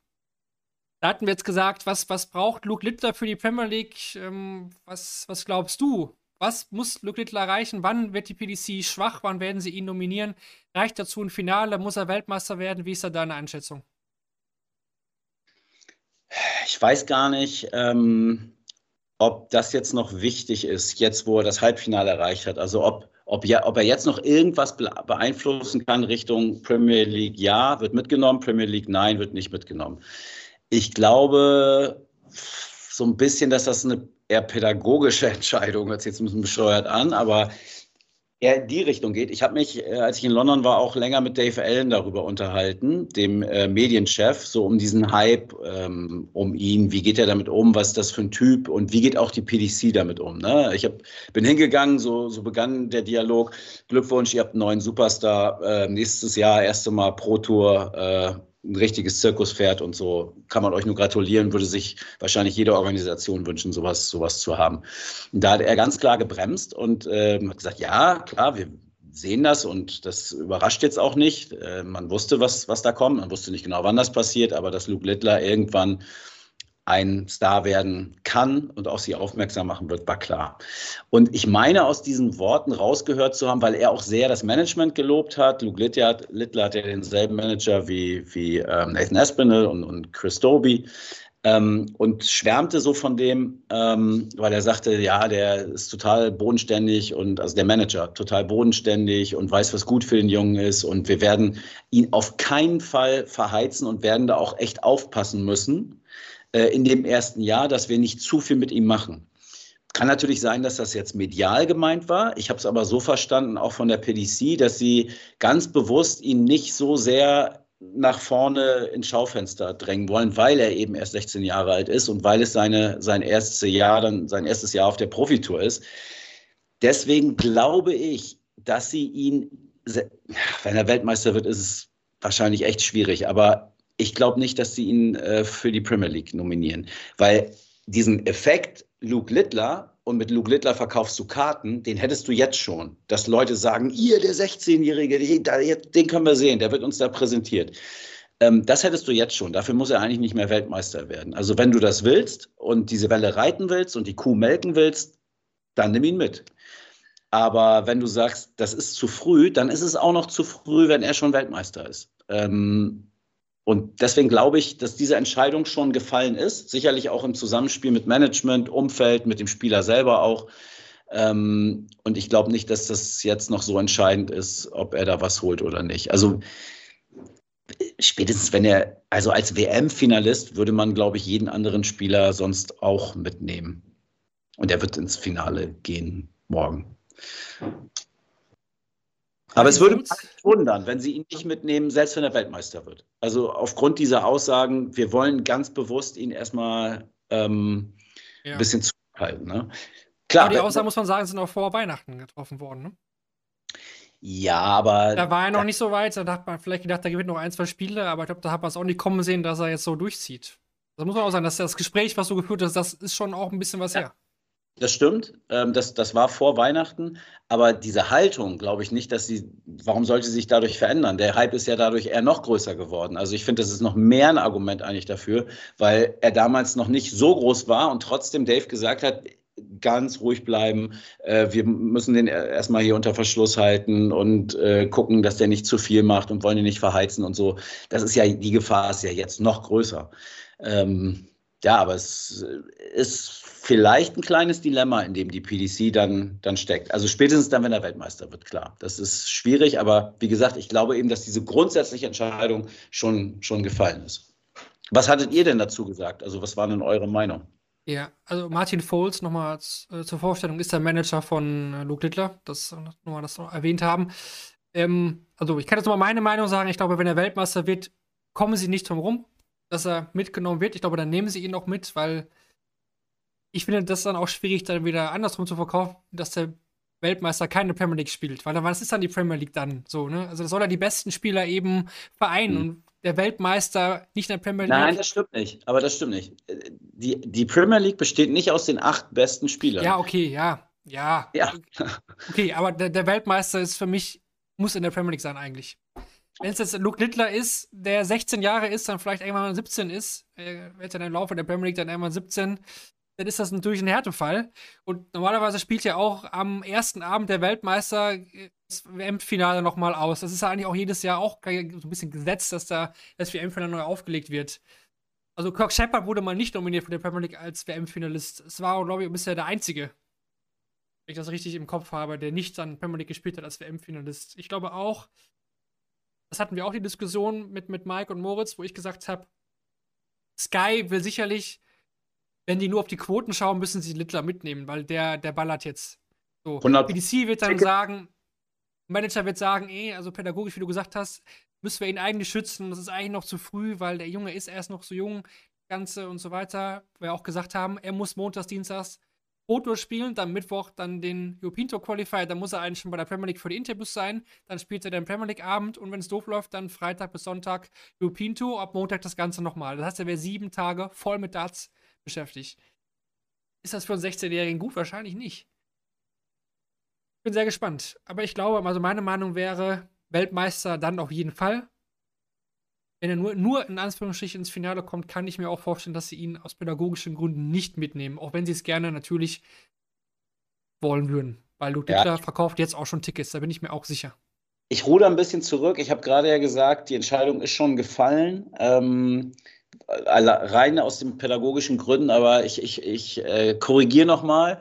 Da hatten wir jetzt gesagt, was, was braucht Luke Littler für die Premier League? Ähm, was, was glaubst du? Was muss Littler erreichen? Wann wird die PDC schwach? Wann werden sie ihn nominieren? Reicht dazu ein Finale? Muss er Weltmeister werden? Wie ist da deine Einschätzung? Ich weiß gar nicht, ähm, ob das jetzt noch wichtig ist, jetzt wo er das Halbfinale erreicht hat. Also ob, ob, ja, ob er jetzt noch irgendwas beeinflussen kann Richtung Premier League, ja, wird mitgenommen, Premier League, nein, wird nicht mitgenommen. Ich glaube so ein bisschen, dass das eine eher pädagogische <laughs> Entscheidung, hört sich jetzt ein bisschen bescheuert an, aber eher in die Richtung geht. Ich habe mich, äh, als ich in London war, auch länger mit Dave Allen darüber unterhalten, dem äh, Medienchef, so um diesen Hype ähm, um ihn. Wie geht er damit um? Was ist das für ein Typ? Und wie geht auch die PDC damit um? Ne? Ich hab, bin hingegangen, so, so begann der Dialog. Glückwunsch, ihr habt einen neuen Superstar. Äh, nächstes Jahr erste Mal Pro Tour. Äh, ein richtiges Zirkuspferd und so kann man euch nur gratulieren, würde sich wahrscheinlich jede Organisation wünschen, sowas, sowas zu haben. Und da hat er ganz klar gebremst und äh, hat gesagt, ja, klar, wir sehen das und das überrascht jetzt auch nicht. Äh, man wusste, was, was da kommt, man wusste nicht genau, wann das passiert, aber dass Luke Littler irgendwann ein Star werden kann und auch sie aufmerksam machen wird, war klar. Und ich meine aus diesen Worten rausgehört zu haben, weil er auch sehr das Management gelobt hat. Luke Littler, hat, Littler hat ja denselben Manager wie, wie ähm, Nathan Aspinall und, und Chris Doby. Ähm, und schwärmte so von dem, ähm, weil er sagte, ja, der ist total bodenständig und also der Manager total bodenständig und weiß, was gut für den Jungen ist. Und wir werden ihn auf keinen Fall verheizen und werden da auch echt aufpassen müssen in dem ersten Jahr, dass wir nicht zu viel mit ihm machen. Kann natürlich sein, dass das jetzt medial gemeint war. Ich habe es aber so verstanden, auch von der PDC, dass sie ganz bewusst ihn nicht so sehr nach vorne ins Schaufenster drängen wollen, weil er eben erst 16 Jahre alt ist und weil es seine, sein erstes Jahr, dann sein erstes Jahr auf der Profitour ist. Deswegen glaube ich, dass sie ihn, wenn er Weltmeister wird, ist es wahrscheinlich echt schwierig, aber ich glaube nicht, dass sie ihn äh, für die Premier League nominieren, weil diesen Effekt Luke Littler und mit Luke Littler verkaufst du Karten, den hättest du jetzt schon, dass Leute sagen, ihr, der 16-Jährige, den können wir sehen, der wird uns da präsentiert. Ähm, das hättest du jetzt schon. Dafür muss er eigentlich nicht mehr Weltmeister werden. Also wenn du das willst und diese Welle reiten willst und die Kuh melken willst, dann nimm ihn mit. Aber wenn du sagst, das ist zu früh, dann ist es auch noch zu früh, wenn er schon Weltmeister ist. Ähm, und deswegen glaube ich, dass diese Entscheidung schon gefallen ist, sicherlich auch im Zusammenspiel mit Management, Umfeld, mit dem Spieler selber auch. Ähm, und ich glaube nicht, dass das jetzt noch so entscheidend ist, ob er da was holt oder nicht. Also spätestens wenn er, also als WM-Finalist würde man, glaube ich, jeden anderen Spieler sonst auch mitnehmen. Und er wird ins Finale gehen morgen. Aber es würde mich wundern, wenn sie ihn nicht mitnehmen, selbst wenn er Weltmeister wird. Also aufgrund dieser Aussagen, wir wollen ganz bewusst ihn erstmal ähm, ja. ein bisschen zurückhalten. Ne? Klar, aber die Aussagen, muss man sagen, sind auch vor Weihnachten getroffen worden. Ne? Ja, aber. Da war er noch nicht so weit. Da hat man vielleicht gedacht, da gewinnt noch ein, zwei Spiele, aber ich glaube, da hat man es auch nicht kommen sehen, dass er jetzt so durchzieht. Da muss man auch sagen, dass das Gespräch, was du geführt hast, das ist schon auch ein bisschen was ja. her. Das stimmt. Ähm, das, das war vor Weihnachten. Aber diese Haltung, glaube ich nicht, dass sie, warum sollte sie sich dadurch verändern? Der Hype ist ja dadurch eher noch größer geworden. Also ich finde, das ist noch mehr ein Argument eigentlich dafür, weil er damals noch nicht so groß war und trotzdem Dave gesagt hat, ganz ruhig bleiben. Äh, wir müssen den erstmal hier unter Verschluss halten und äh, gucken, dass der nicht zu viel macht und wollen ihn nicht verheizen und so. Das ist ja, die Gefahr ist ja jetzt noch größer. Ähm, ja, aber es ist vielleicht ein kleines Dilemma, in dem die PDC dann, dann steckt. Also spätestens dann, wenn er Weltmeister wird, klar. Das ist schwierig, aber wie gesagt, ich glaube eben, dass diese grundsätzliche Entscheidung schon, schon gefallen ist. Was hattet ihr denn dazu gesagt? Also was war denn eure Meinung? Ja, also Martin Foles, nochmal äh, zur Vorstellung, ist der Manager von äh, Luke Littler, das nochmal das noch erwähnt haben. Ähm, also ich kann jetzt nochmal meine Meinung sagen, ich glaube, wenn er Weltmeister wird, kommen sie nicht drum rum. dass er mitgenommen wird. Ich glaube, dann nehmen sie ihn auch mit, weil ich finde das dann auch schwierig, dann wieder andersrum zu verkaufen, dass der Weltmeister keine Premier League spielt. Weil dann, was ist dann die Premier League dann so, ne? Also das soll ja die besten Spieler eben vereinen mhm. und der Weltmeister nicht in der Premier League. Nein, das stimmt nicht. Aber das stimmt nicht. Die, die Premier League besteht nicht aus den acht besten Spielern. Ja, okay, ja. Ja. ja. <laughs> Okay, aber der, der Weltmeister ist für mich, muss in der Premier League sein eigentlich. Wenn es jetzt Luke Littler ist, der 16 Jahre ist, dann vielleicht irgendwann 17 ist, äh, wird er im Laufe der Premier League dann irgendwann 17, dann ist das natürlich ein Härtefall. Und normalerweise spielt ja auch am ersten Abend der Weltmeister äh, das WM-Finale nochmal aus. Das ist ja eigentlich auch jedes Jahr auch so ein bisschen gesetzt, dass da das WM-Finale neu aufgelegt wird. Also Kirk Shepard wurde mal nicht nominiert für die Premier League als WM-Finalist. Es war, glaube ich, bisher der einzige, wenn ich das richtig im Kopf habe, der nicht dann Premier League gespielt hat als WM-Finalist. Ich glaube auch, das hatten wir auch die Diskussion mit, mit Mike und Moritz, wo ich gesagt habe, Sky will sicherlich, wenn die nur auf die Quoten schauen, müssen sie Littler mitnehmen, weil der, der ballert jetzt. So. PDC wird dann sagen, Manager wird sagen, eh, also pädagogisch, wie du gesagt hast, müssen wir ihn eigentlich schützen. Das ist eigentlich noch zu früh, weil der Junge ist erst noch so jung, Ganze und so weiter. Wir auch gesagt haben, er muss montags, dienstags Foto spielen, dann Mittwoch dann den European Tour Qualifier, dann muss er eigentlich schon bei der Premier League für die Interviews sein, dann spielt er den Premier League Abend und wenn es doof läuft, dann Freitag bis Sonntag European Tour, ab Montag das Ganze nochmal. Das heißt, er wäre sieben Tage voll mit Darts beschäftigt. Ist das für einen 16-Jährigen gut? Wahrscheinlich nicht. Ich Bin sehr gespannt. Aber ich glaube, also meine Meinung wäre, Weltmeister dann auf jeden Fall. Wenn er nur, nur in Anführungsstrichen ins Finale kommt, kann ich mir auch vorstellen, dass sie ihn aus pädagogischen Gründen nicht mitnehmen. Auch wenn sie es gerne natürlich wollen würden. Weil Luke ja. verkauft jetzt auch schon Tickets, da bin ich mir auch sicher. Ich ruder ein bisschen zurück. Ich habe gerade ja gesagt, die Entscheidung ist schon gefallen. Ähm, rein aus den pädagogischen Gründen, aber ich, ich, ich äh, korrigiere nochmal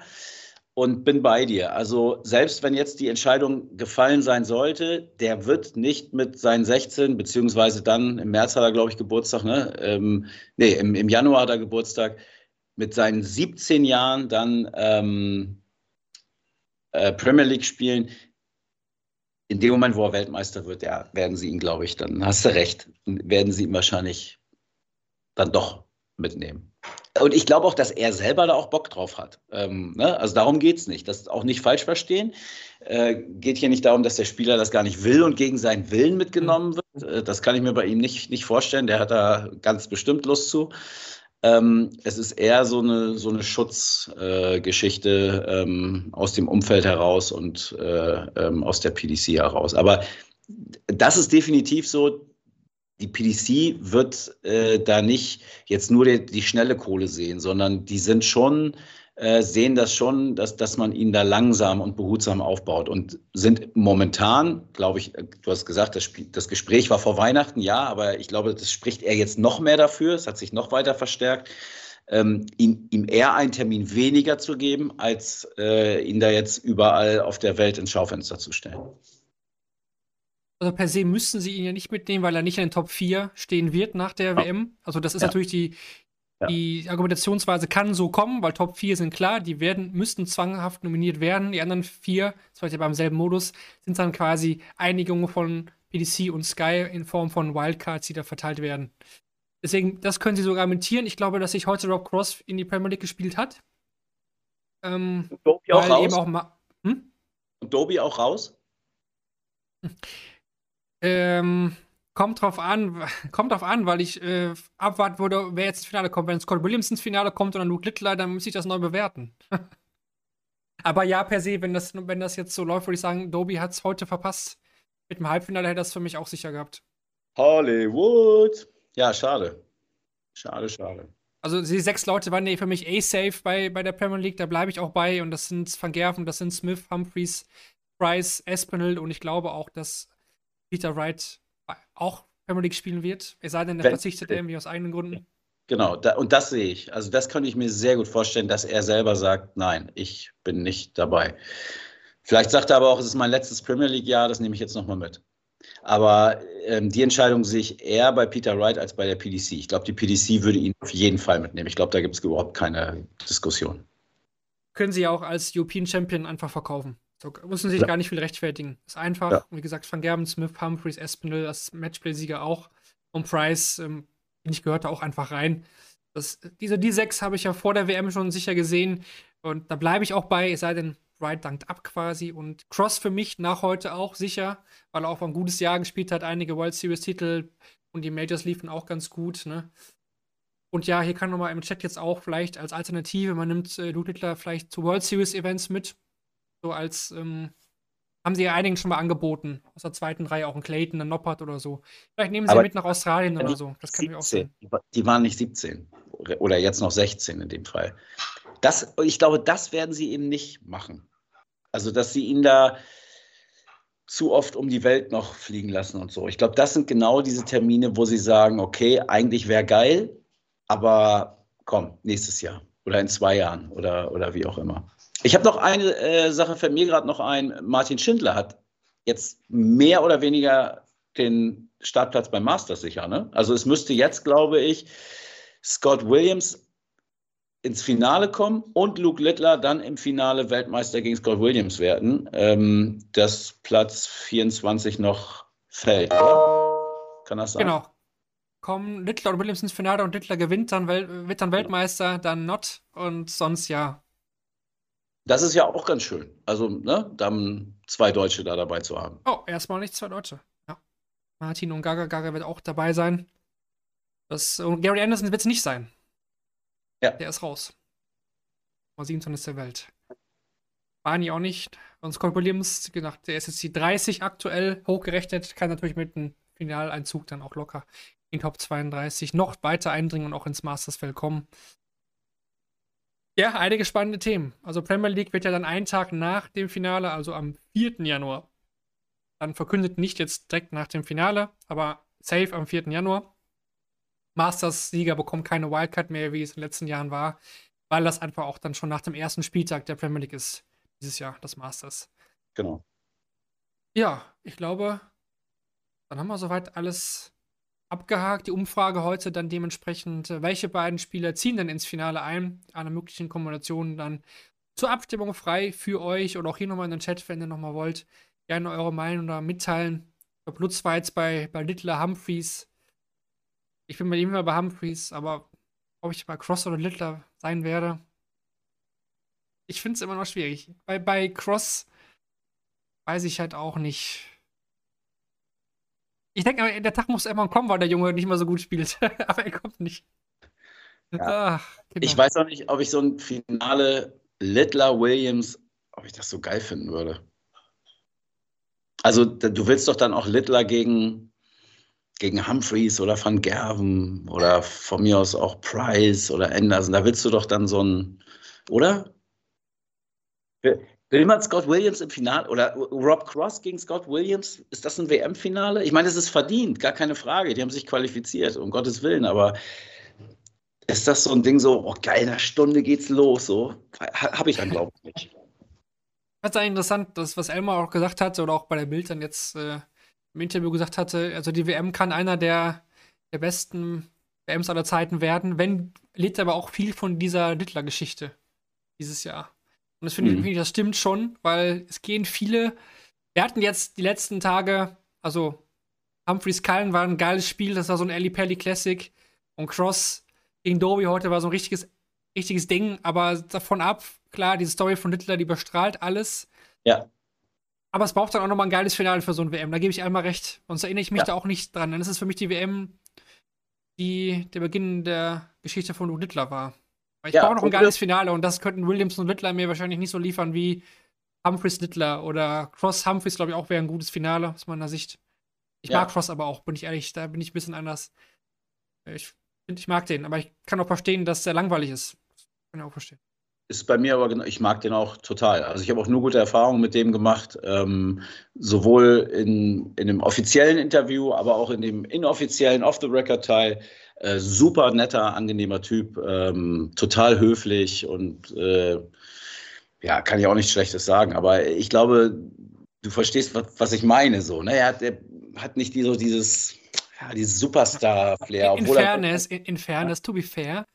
und bin bei dir. Also selbst wenn jetzt die Entscheidung gefallen sein sollte, der wird nicht mit seinen 16, beziehungsweise dann im März hat er, glaube ich, Geburtstag, ne? Ähm, nee, im, im Januar hat er Geburtstag, mit seinen 17 Jahren dann ähm, äh, Premier League spielen. In dem Moment, wo er Weltmeister wird, ja, werden sie ihn, glaube ich, dann hast du recht, werden sie ihn wahrscheinlich dann doch mitnehmen. Und ich glaube auch, dass er selber da auch Bock drauf hat. Ähm, ne? Also darum geht es nicht. Das auch nicht falsch verstehen. Äh, geht hier nicht darum, dass der Spieler das gar nicht will und gegen seinen Willen mitgenommen wird. Äh, das kann ich mir bei ihm nicht, nicht vorstellen. Der hat da ganz bestimmt Lust zu. Ähm, es ist eher so eine, so eine Schutzgeschichte äh, ähm, aus dem Umfeld heraus und äh, ähm, aus der PDC heraus. Aber das ist definitiv so, die PDC wird äh, da nicht jetzt nur die, die, schnelle Kohle sehen, sondern die sind schon, äh, sehen das schon, dass, dass man ihn da langsam und behutsam aufbaut und sind momentan, glaube ich, äh, du hast gesagt, das, das Gespräch war vor Weihnachten, ja, aber ich glaube, das spricht er jetzt noch mehr dafür, es hat sich noch weiter verstärkt. Ähm, ihn, ihm eher einen Termin weniger zu geben, als äh, ihn da jetzt überall auf der Welt ins Schaufenster zu stellen. Also per se müssen sie ihn ja nicht mitnehmen, weil er nicht in den Top 4 stehen wird nach der ja. WM. Also das ist ja. natürlich die, die Argumentationsweise kann so kommen, weil Top 4 sind klar, die werden, müssten zwanghaft nominiert werden. Die anderen vier, das war ja beim selben Modus, sind dann quasi Einigungen von PDC und Sky in Form von Wildcards, die da verteilt werden. Deswegen, das können sie so argumentieren. Ich glaube, dass sich heute Rob Cross in die Premier League gespielt hat. Ähm, Doby auch raus? Auch hm? Und Doby auch raus? Ähm, kommt drauf an, <laughs> kommt drauf an, weil ich äh, abwarten würde, wer jetzt ins Finale kommt. Wenn Scott Williams ins Finale kommt oder Luke Littler, dann muss ich das neu bewerten. <laughs> Aber ja, per se, wenn das, wenn das jetzt so läuft, würde ich sagen, Doby hat es heute verpasst. Mit dem Halbfinale hätte das für mich auch sicher gehabt. Hollywood. Ja, schade. Schade, schade. Also die sechs Leute waren ja für mich A-safe bei, bei der Premier League, da bleibe ich auch bei. Und das sind Van Gerven, das sind Smith, Humphreys, Price, Espinel und ich glaube auch, dass Peter Wright auch Premier League spielen wird. Es sei denn, er verzichtet irgendwie aus eigenen Gründen. Genau, da, und das sehe ich. Also das könnte ich mir sehr gut vorstellen, dass er selber sagt, nein, ich bin nicht dabei. Vielleicht sagt er aber auch, es ist mein letztes Premier League-Jahr, das nehme ich jetzt nochmal mit. Aber ähm, die Entscheidung sehe ich eher bei Peter Wright als bei der PDC. Ich glaube, die PDC würde ihn auf jeden Fall mitnehmen. Ich glaube, da gibt es überhaupt keine Diskussion. Können sie ja auch als European Champion einfach verkaufen. So müssen sich ja. gar nicht viel rechtfertigen. Ist einfach, ja. wie gesagt, Van Gerben, Smith, Humphreys, Espinel, das Matchplay-Sieger auch. Und Price, ähm, ich, gehört da auch einfach rein. Das, diese, die sechs habe ich ja vor der WM schon sicher gesehen. Und da bleibe ich auch bei, es sei denn, Wright dankt ab quasi. Und Cross für mich nach heute auch sicher, weil er auch ein gutes Jahr gespielt hat, einige World Series-Titel und die Majors liefen auch ganz gut. Ne? Und ja, hier kann nochmal im Chat jetzt auch vielleicht als Alternative, man nimmt äh, Littler vielleicht zu World Series-Events mit. So als, ähm, haben sie ja einigen schon mal angeboten. Aus der zweiten Reihe auch ein Clayton, ein Noppert oder so. Vielleicht nehmen sie Aber mit nach Australien oder so. Das kann 17, auch sein. Die waren nicht 17 oder jetzt noch 16 in dem Fall. Das, ich glaube, das werden sie eben nicht machen. Also, dass sie ihn da zu oft um die Welt noch fliegen lassen und so. Ich glaube, das sind genau diese Termine, wo sie sagen, okay, eigentlich wäre geil, aber komm, nächstes Jahr oder in zwei Jahren oder, oder wie auch immer. Ich habe noch eine äh, Sache, fällt mir gerade noch ein. Martin Schindler hat jetzt mehr oder weniger den Startplatz beim Masters sicher. Ne? Also es müsste jetzt, glaube ich, Scott Williams ins Finale kommen und Luke Littler dann im Finale Weltmeister gegen Scott Williams werden, ähm, dass Platz 24 noch fällt. Oder? Kann das sein? Genau. Kommen Littler und Williams ins Finale und Littler gewinnt dann, wird dann Weltmeister, dann Not und sonst ja. Das ist ja auch ganz schön. Also, ne, dann zwei Deutsche da dabei zu haben. Oh, erstmal nicht zwei Deutsche. Ja. Martin und Gaga. Gaga wird auch dabei sein. Das, und Gary Anderson wird es nicht sein. Ja. Der ist raus. Nummer 27 der Welt. Barney auch nicht. Und Scott Williams, gedacht, der ist jetzt die 30 aktuell hochgerechnet, kann natürlich mit einem Finaleinzug dann auch locker in Top 32 noch weiter eindringen und auch ins Mastersfeld kommen. Ja, einige spannende Themen. Also Premier League wird ja dann einen Tag nach dem Finale, also am 4. Januar, dann verkündet nicht jetzt direkt nach dem Finale, aber safe am 4. Januar. Masters-Sieger bekommt keine Wildcard mehr, wie es in den letzten Jahren war, weil das einfach auch dann schon nach dem ersten Spieltag der Premier League ist. Dieses Jahr, das Masters. Genau. Ja, ich glaube, dann haben wir soweit alles abgehakt. Die Umfrage heute dann dementsprechend, äh, welche beiden Spieler ziehen denn ins Finale ein? Alle möglichen Kombinationen dann zur Abstimmung frei für euch oder auch hier nochmal in den Chat, wenn ihr nochmal wollt. Gerne eure Meinung da mitteilen. Ich glaube, Lutz war jetzt bei, bei Littler Humphreys ich bin bei ihm immer bei Humphreys, aber ob ich bei Cross oder Littler sein werde, ich finde es immer noch schwierig. Bei, bei Cross weiß ich halt auch nicht. Ich denke, der Tag muss irgendwann kommen, weil der Junge nicht mehr so gut spielt. <laughs> aber er kommt nicht. Ja. Ach, ich weiß auch nicht, ob ich so ein Finale Littler Williams, ob ich das so geil finden würde. Also, du willst doch dann auch Littler gegen gegen Humphreys oder Van Gerven oder von mir aus auch Price oder Anderson. Da willst du doch dann so ein, oder? Will man Scott Williams im Finale oder Rob Cross gegen Scott Williams? Ist das ein WM-Finale? Ich meine, es ist verdient, gar keine Frage. Die haben sich qualifiziert, um Gottes Willen, aber ist das so ein Ding so, oh geil, in einer Stunde geht's los, so? Habe ich dann, glaube ich, nicht. Das ist interessant, das, was Elmar auch gesagt hat, oder auch bei der Bild dann jetzt äh, im Interview gesagt hatte, also die WM kann einer der, der besten WMs aller Zeiten werden, wenn lebt aber auch viel von dieser Littler-Geschichte dieses Jahr. Und das finde mhm. ich, das stimmt schon, weil es gehen viele. Wir hatten jetzt die letzten Tage, also Humphreys Cullen war ein geiles Spiel, das war so ein Ali Pelli Classic. Und Cross gegen Doby heute war so ein richtiges, richtiges Ding, aber davon ab, klar, die Story von Littler, die überstrahlt alles. Ja. Aber es braucht dann auch nochmal ein geiles Finale für so ein WM. Da gebe ich einmal recht. Sonst erinnere ich mich ja. da auch nicht dran. Dann ist es für mich die WM, die der Beginn der Geschichte von Littler war. Weil ich ja, brauche noch ein geiles Finale und das könnten Williams und Littler mir wahrscheinlich nicht so liefern wie Humphreys Littler oder Cross Humphreys, glaube ich, auch wäre ein gutes Finale aus meiner Sicht. Ich ja. mag Cross aber auch, bin ich ehrlich, da bin ich ein bisschen anders. Ich, ich mag den, aber ich kann auch verstehen, dass der langweilig ist. Das kann ich auch verstehen ist bei mir aber genau, ich mag den auch total. Also ich habe auch nur gute Erfahrungen mit dem gemacht, ähm, sowohl in, in dem offiziellen Interview, aber auch in dem inoffiziellen Off-the-Record-Teil. Äh, super netter, angenehmer Typ, ähm, total höflich und äh, ja, kann ich auch nichts Schlechtes sagen. Aber ich glaube, du verstehst, was, was ich meine. So, ne? Er hat, er hat nicht die, so dieses, ja, dieses Superstar-Flair. In, in Fairness, in, in Fairness, to be fair,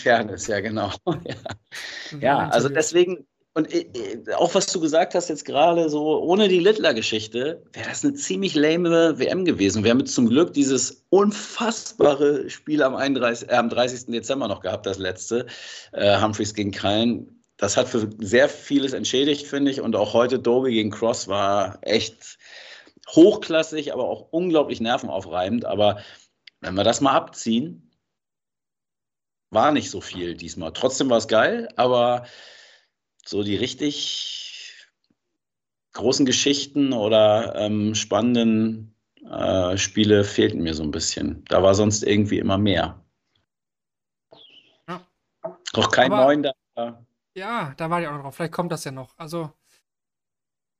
Fairness, ja, genau. <laughs> ja, ja also deswegen, und äh, äh, auch was du gesagt hast jetzt gerade, so ohne die Littler-Geschichte, wäre das eine ziemlich lame WM gewesen. Wir haben jetzt zum Glück dieses unfassbare Spiel am, 31, äh, am 30. Dezember noch gehabt, das letzte, äh, Humphreys gegen Krallen. Das hat für sehr vieles entschädigt, finde ich. Und auch heute Doby gegen Cross war echt hochklassig, aber auch unglaublich nervenaufreibend. Aber wenn wir das mal abziehen, war nicht so viel diesmal. Trotzdem war es geil, aber so die richtig großen Geschichten oder ähm, spannenden äh, Spiele fehlten mir so ein bisschen. Da war sonst irgendwie immer mehr. Ja. Noch kein Aber, neuen da. Ja, da war ich auch noch drauf. Vielleicht kommt das ja noch. Also,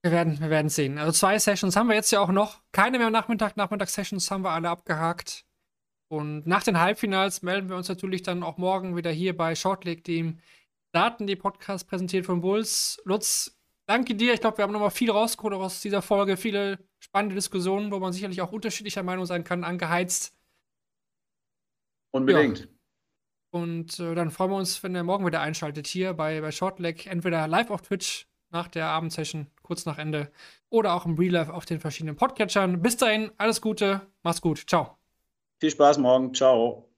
wir werden, wir werden sehen. Also, zwei Sessions haben wir jetzt ja auch noch. Keine mehr am Nachmittag. Nachmittagssessions haben wir alle abgehakt. Und nach den Halbfinals melden wir uns natürlich dann auch morgen wieder hier bei Shortleg, dem Daten, die Podcast präsentiert von Bulls. Lutz, danke dir. Ich glaube, wir haben nochmal viel rausgeholt aus dieser Folge. Viele spannende Diskussionen, wo man sicherlich auch unterschiedlicher Meinung sein kann, angeheizt. Unbedingt. Ja. Und äh, dann freuen wir uns, wenn ihr morgen wieder einschaltet hier bei, bei Shortleg, entweder live auf Twitch nach der Abendsession, kurz nach Ende, oder auch im Real Life auf den verschiedenen Podcatchern. Bis dahin, alles Gute, mach's gut, ciao. Viel Spaß morgen, ciao.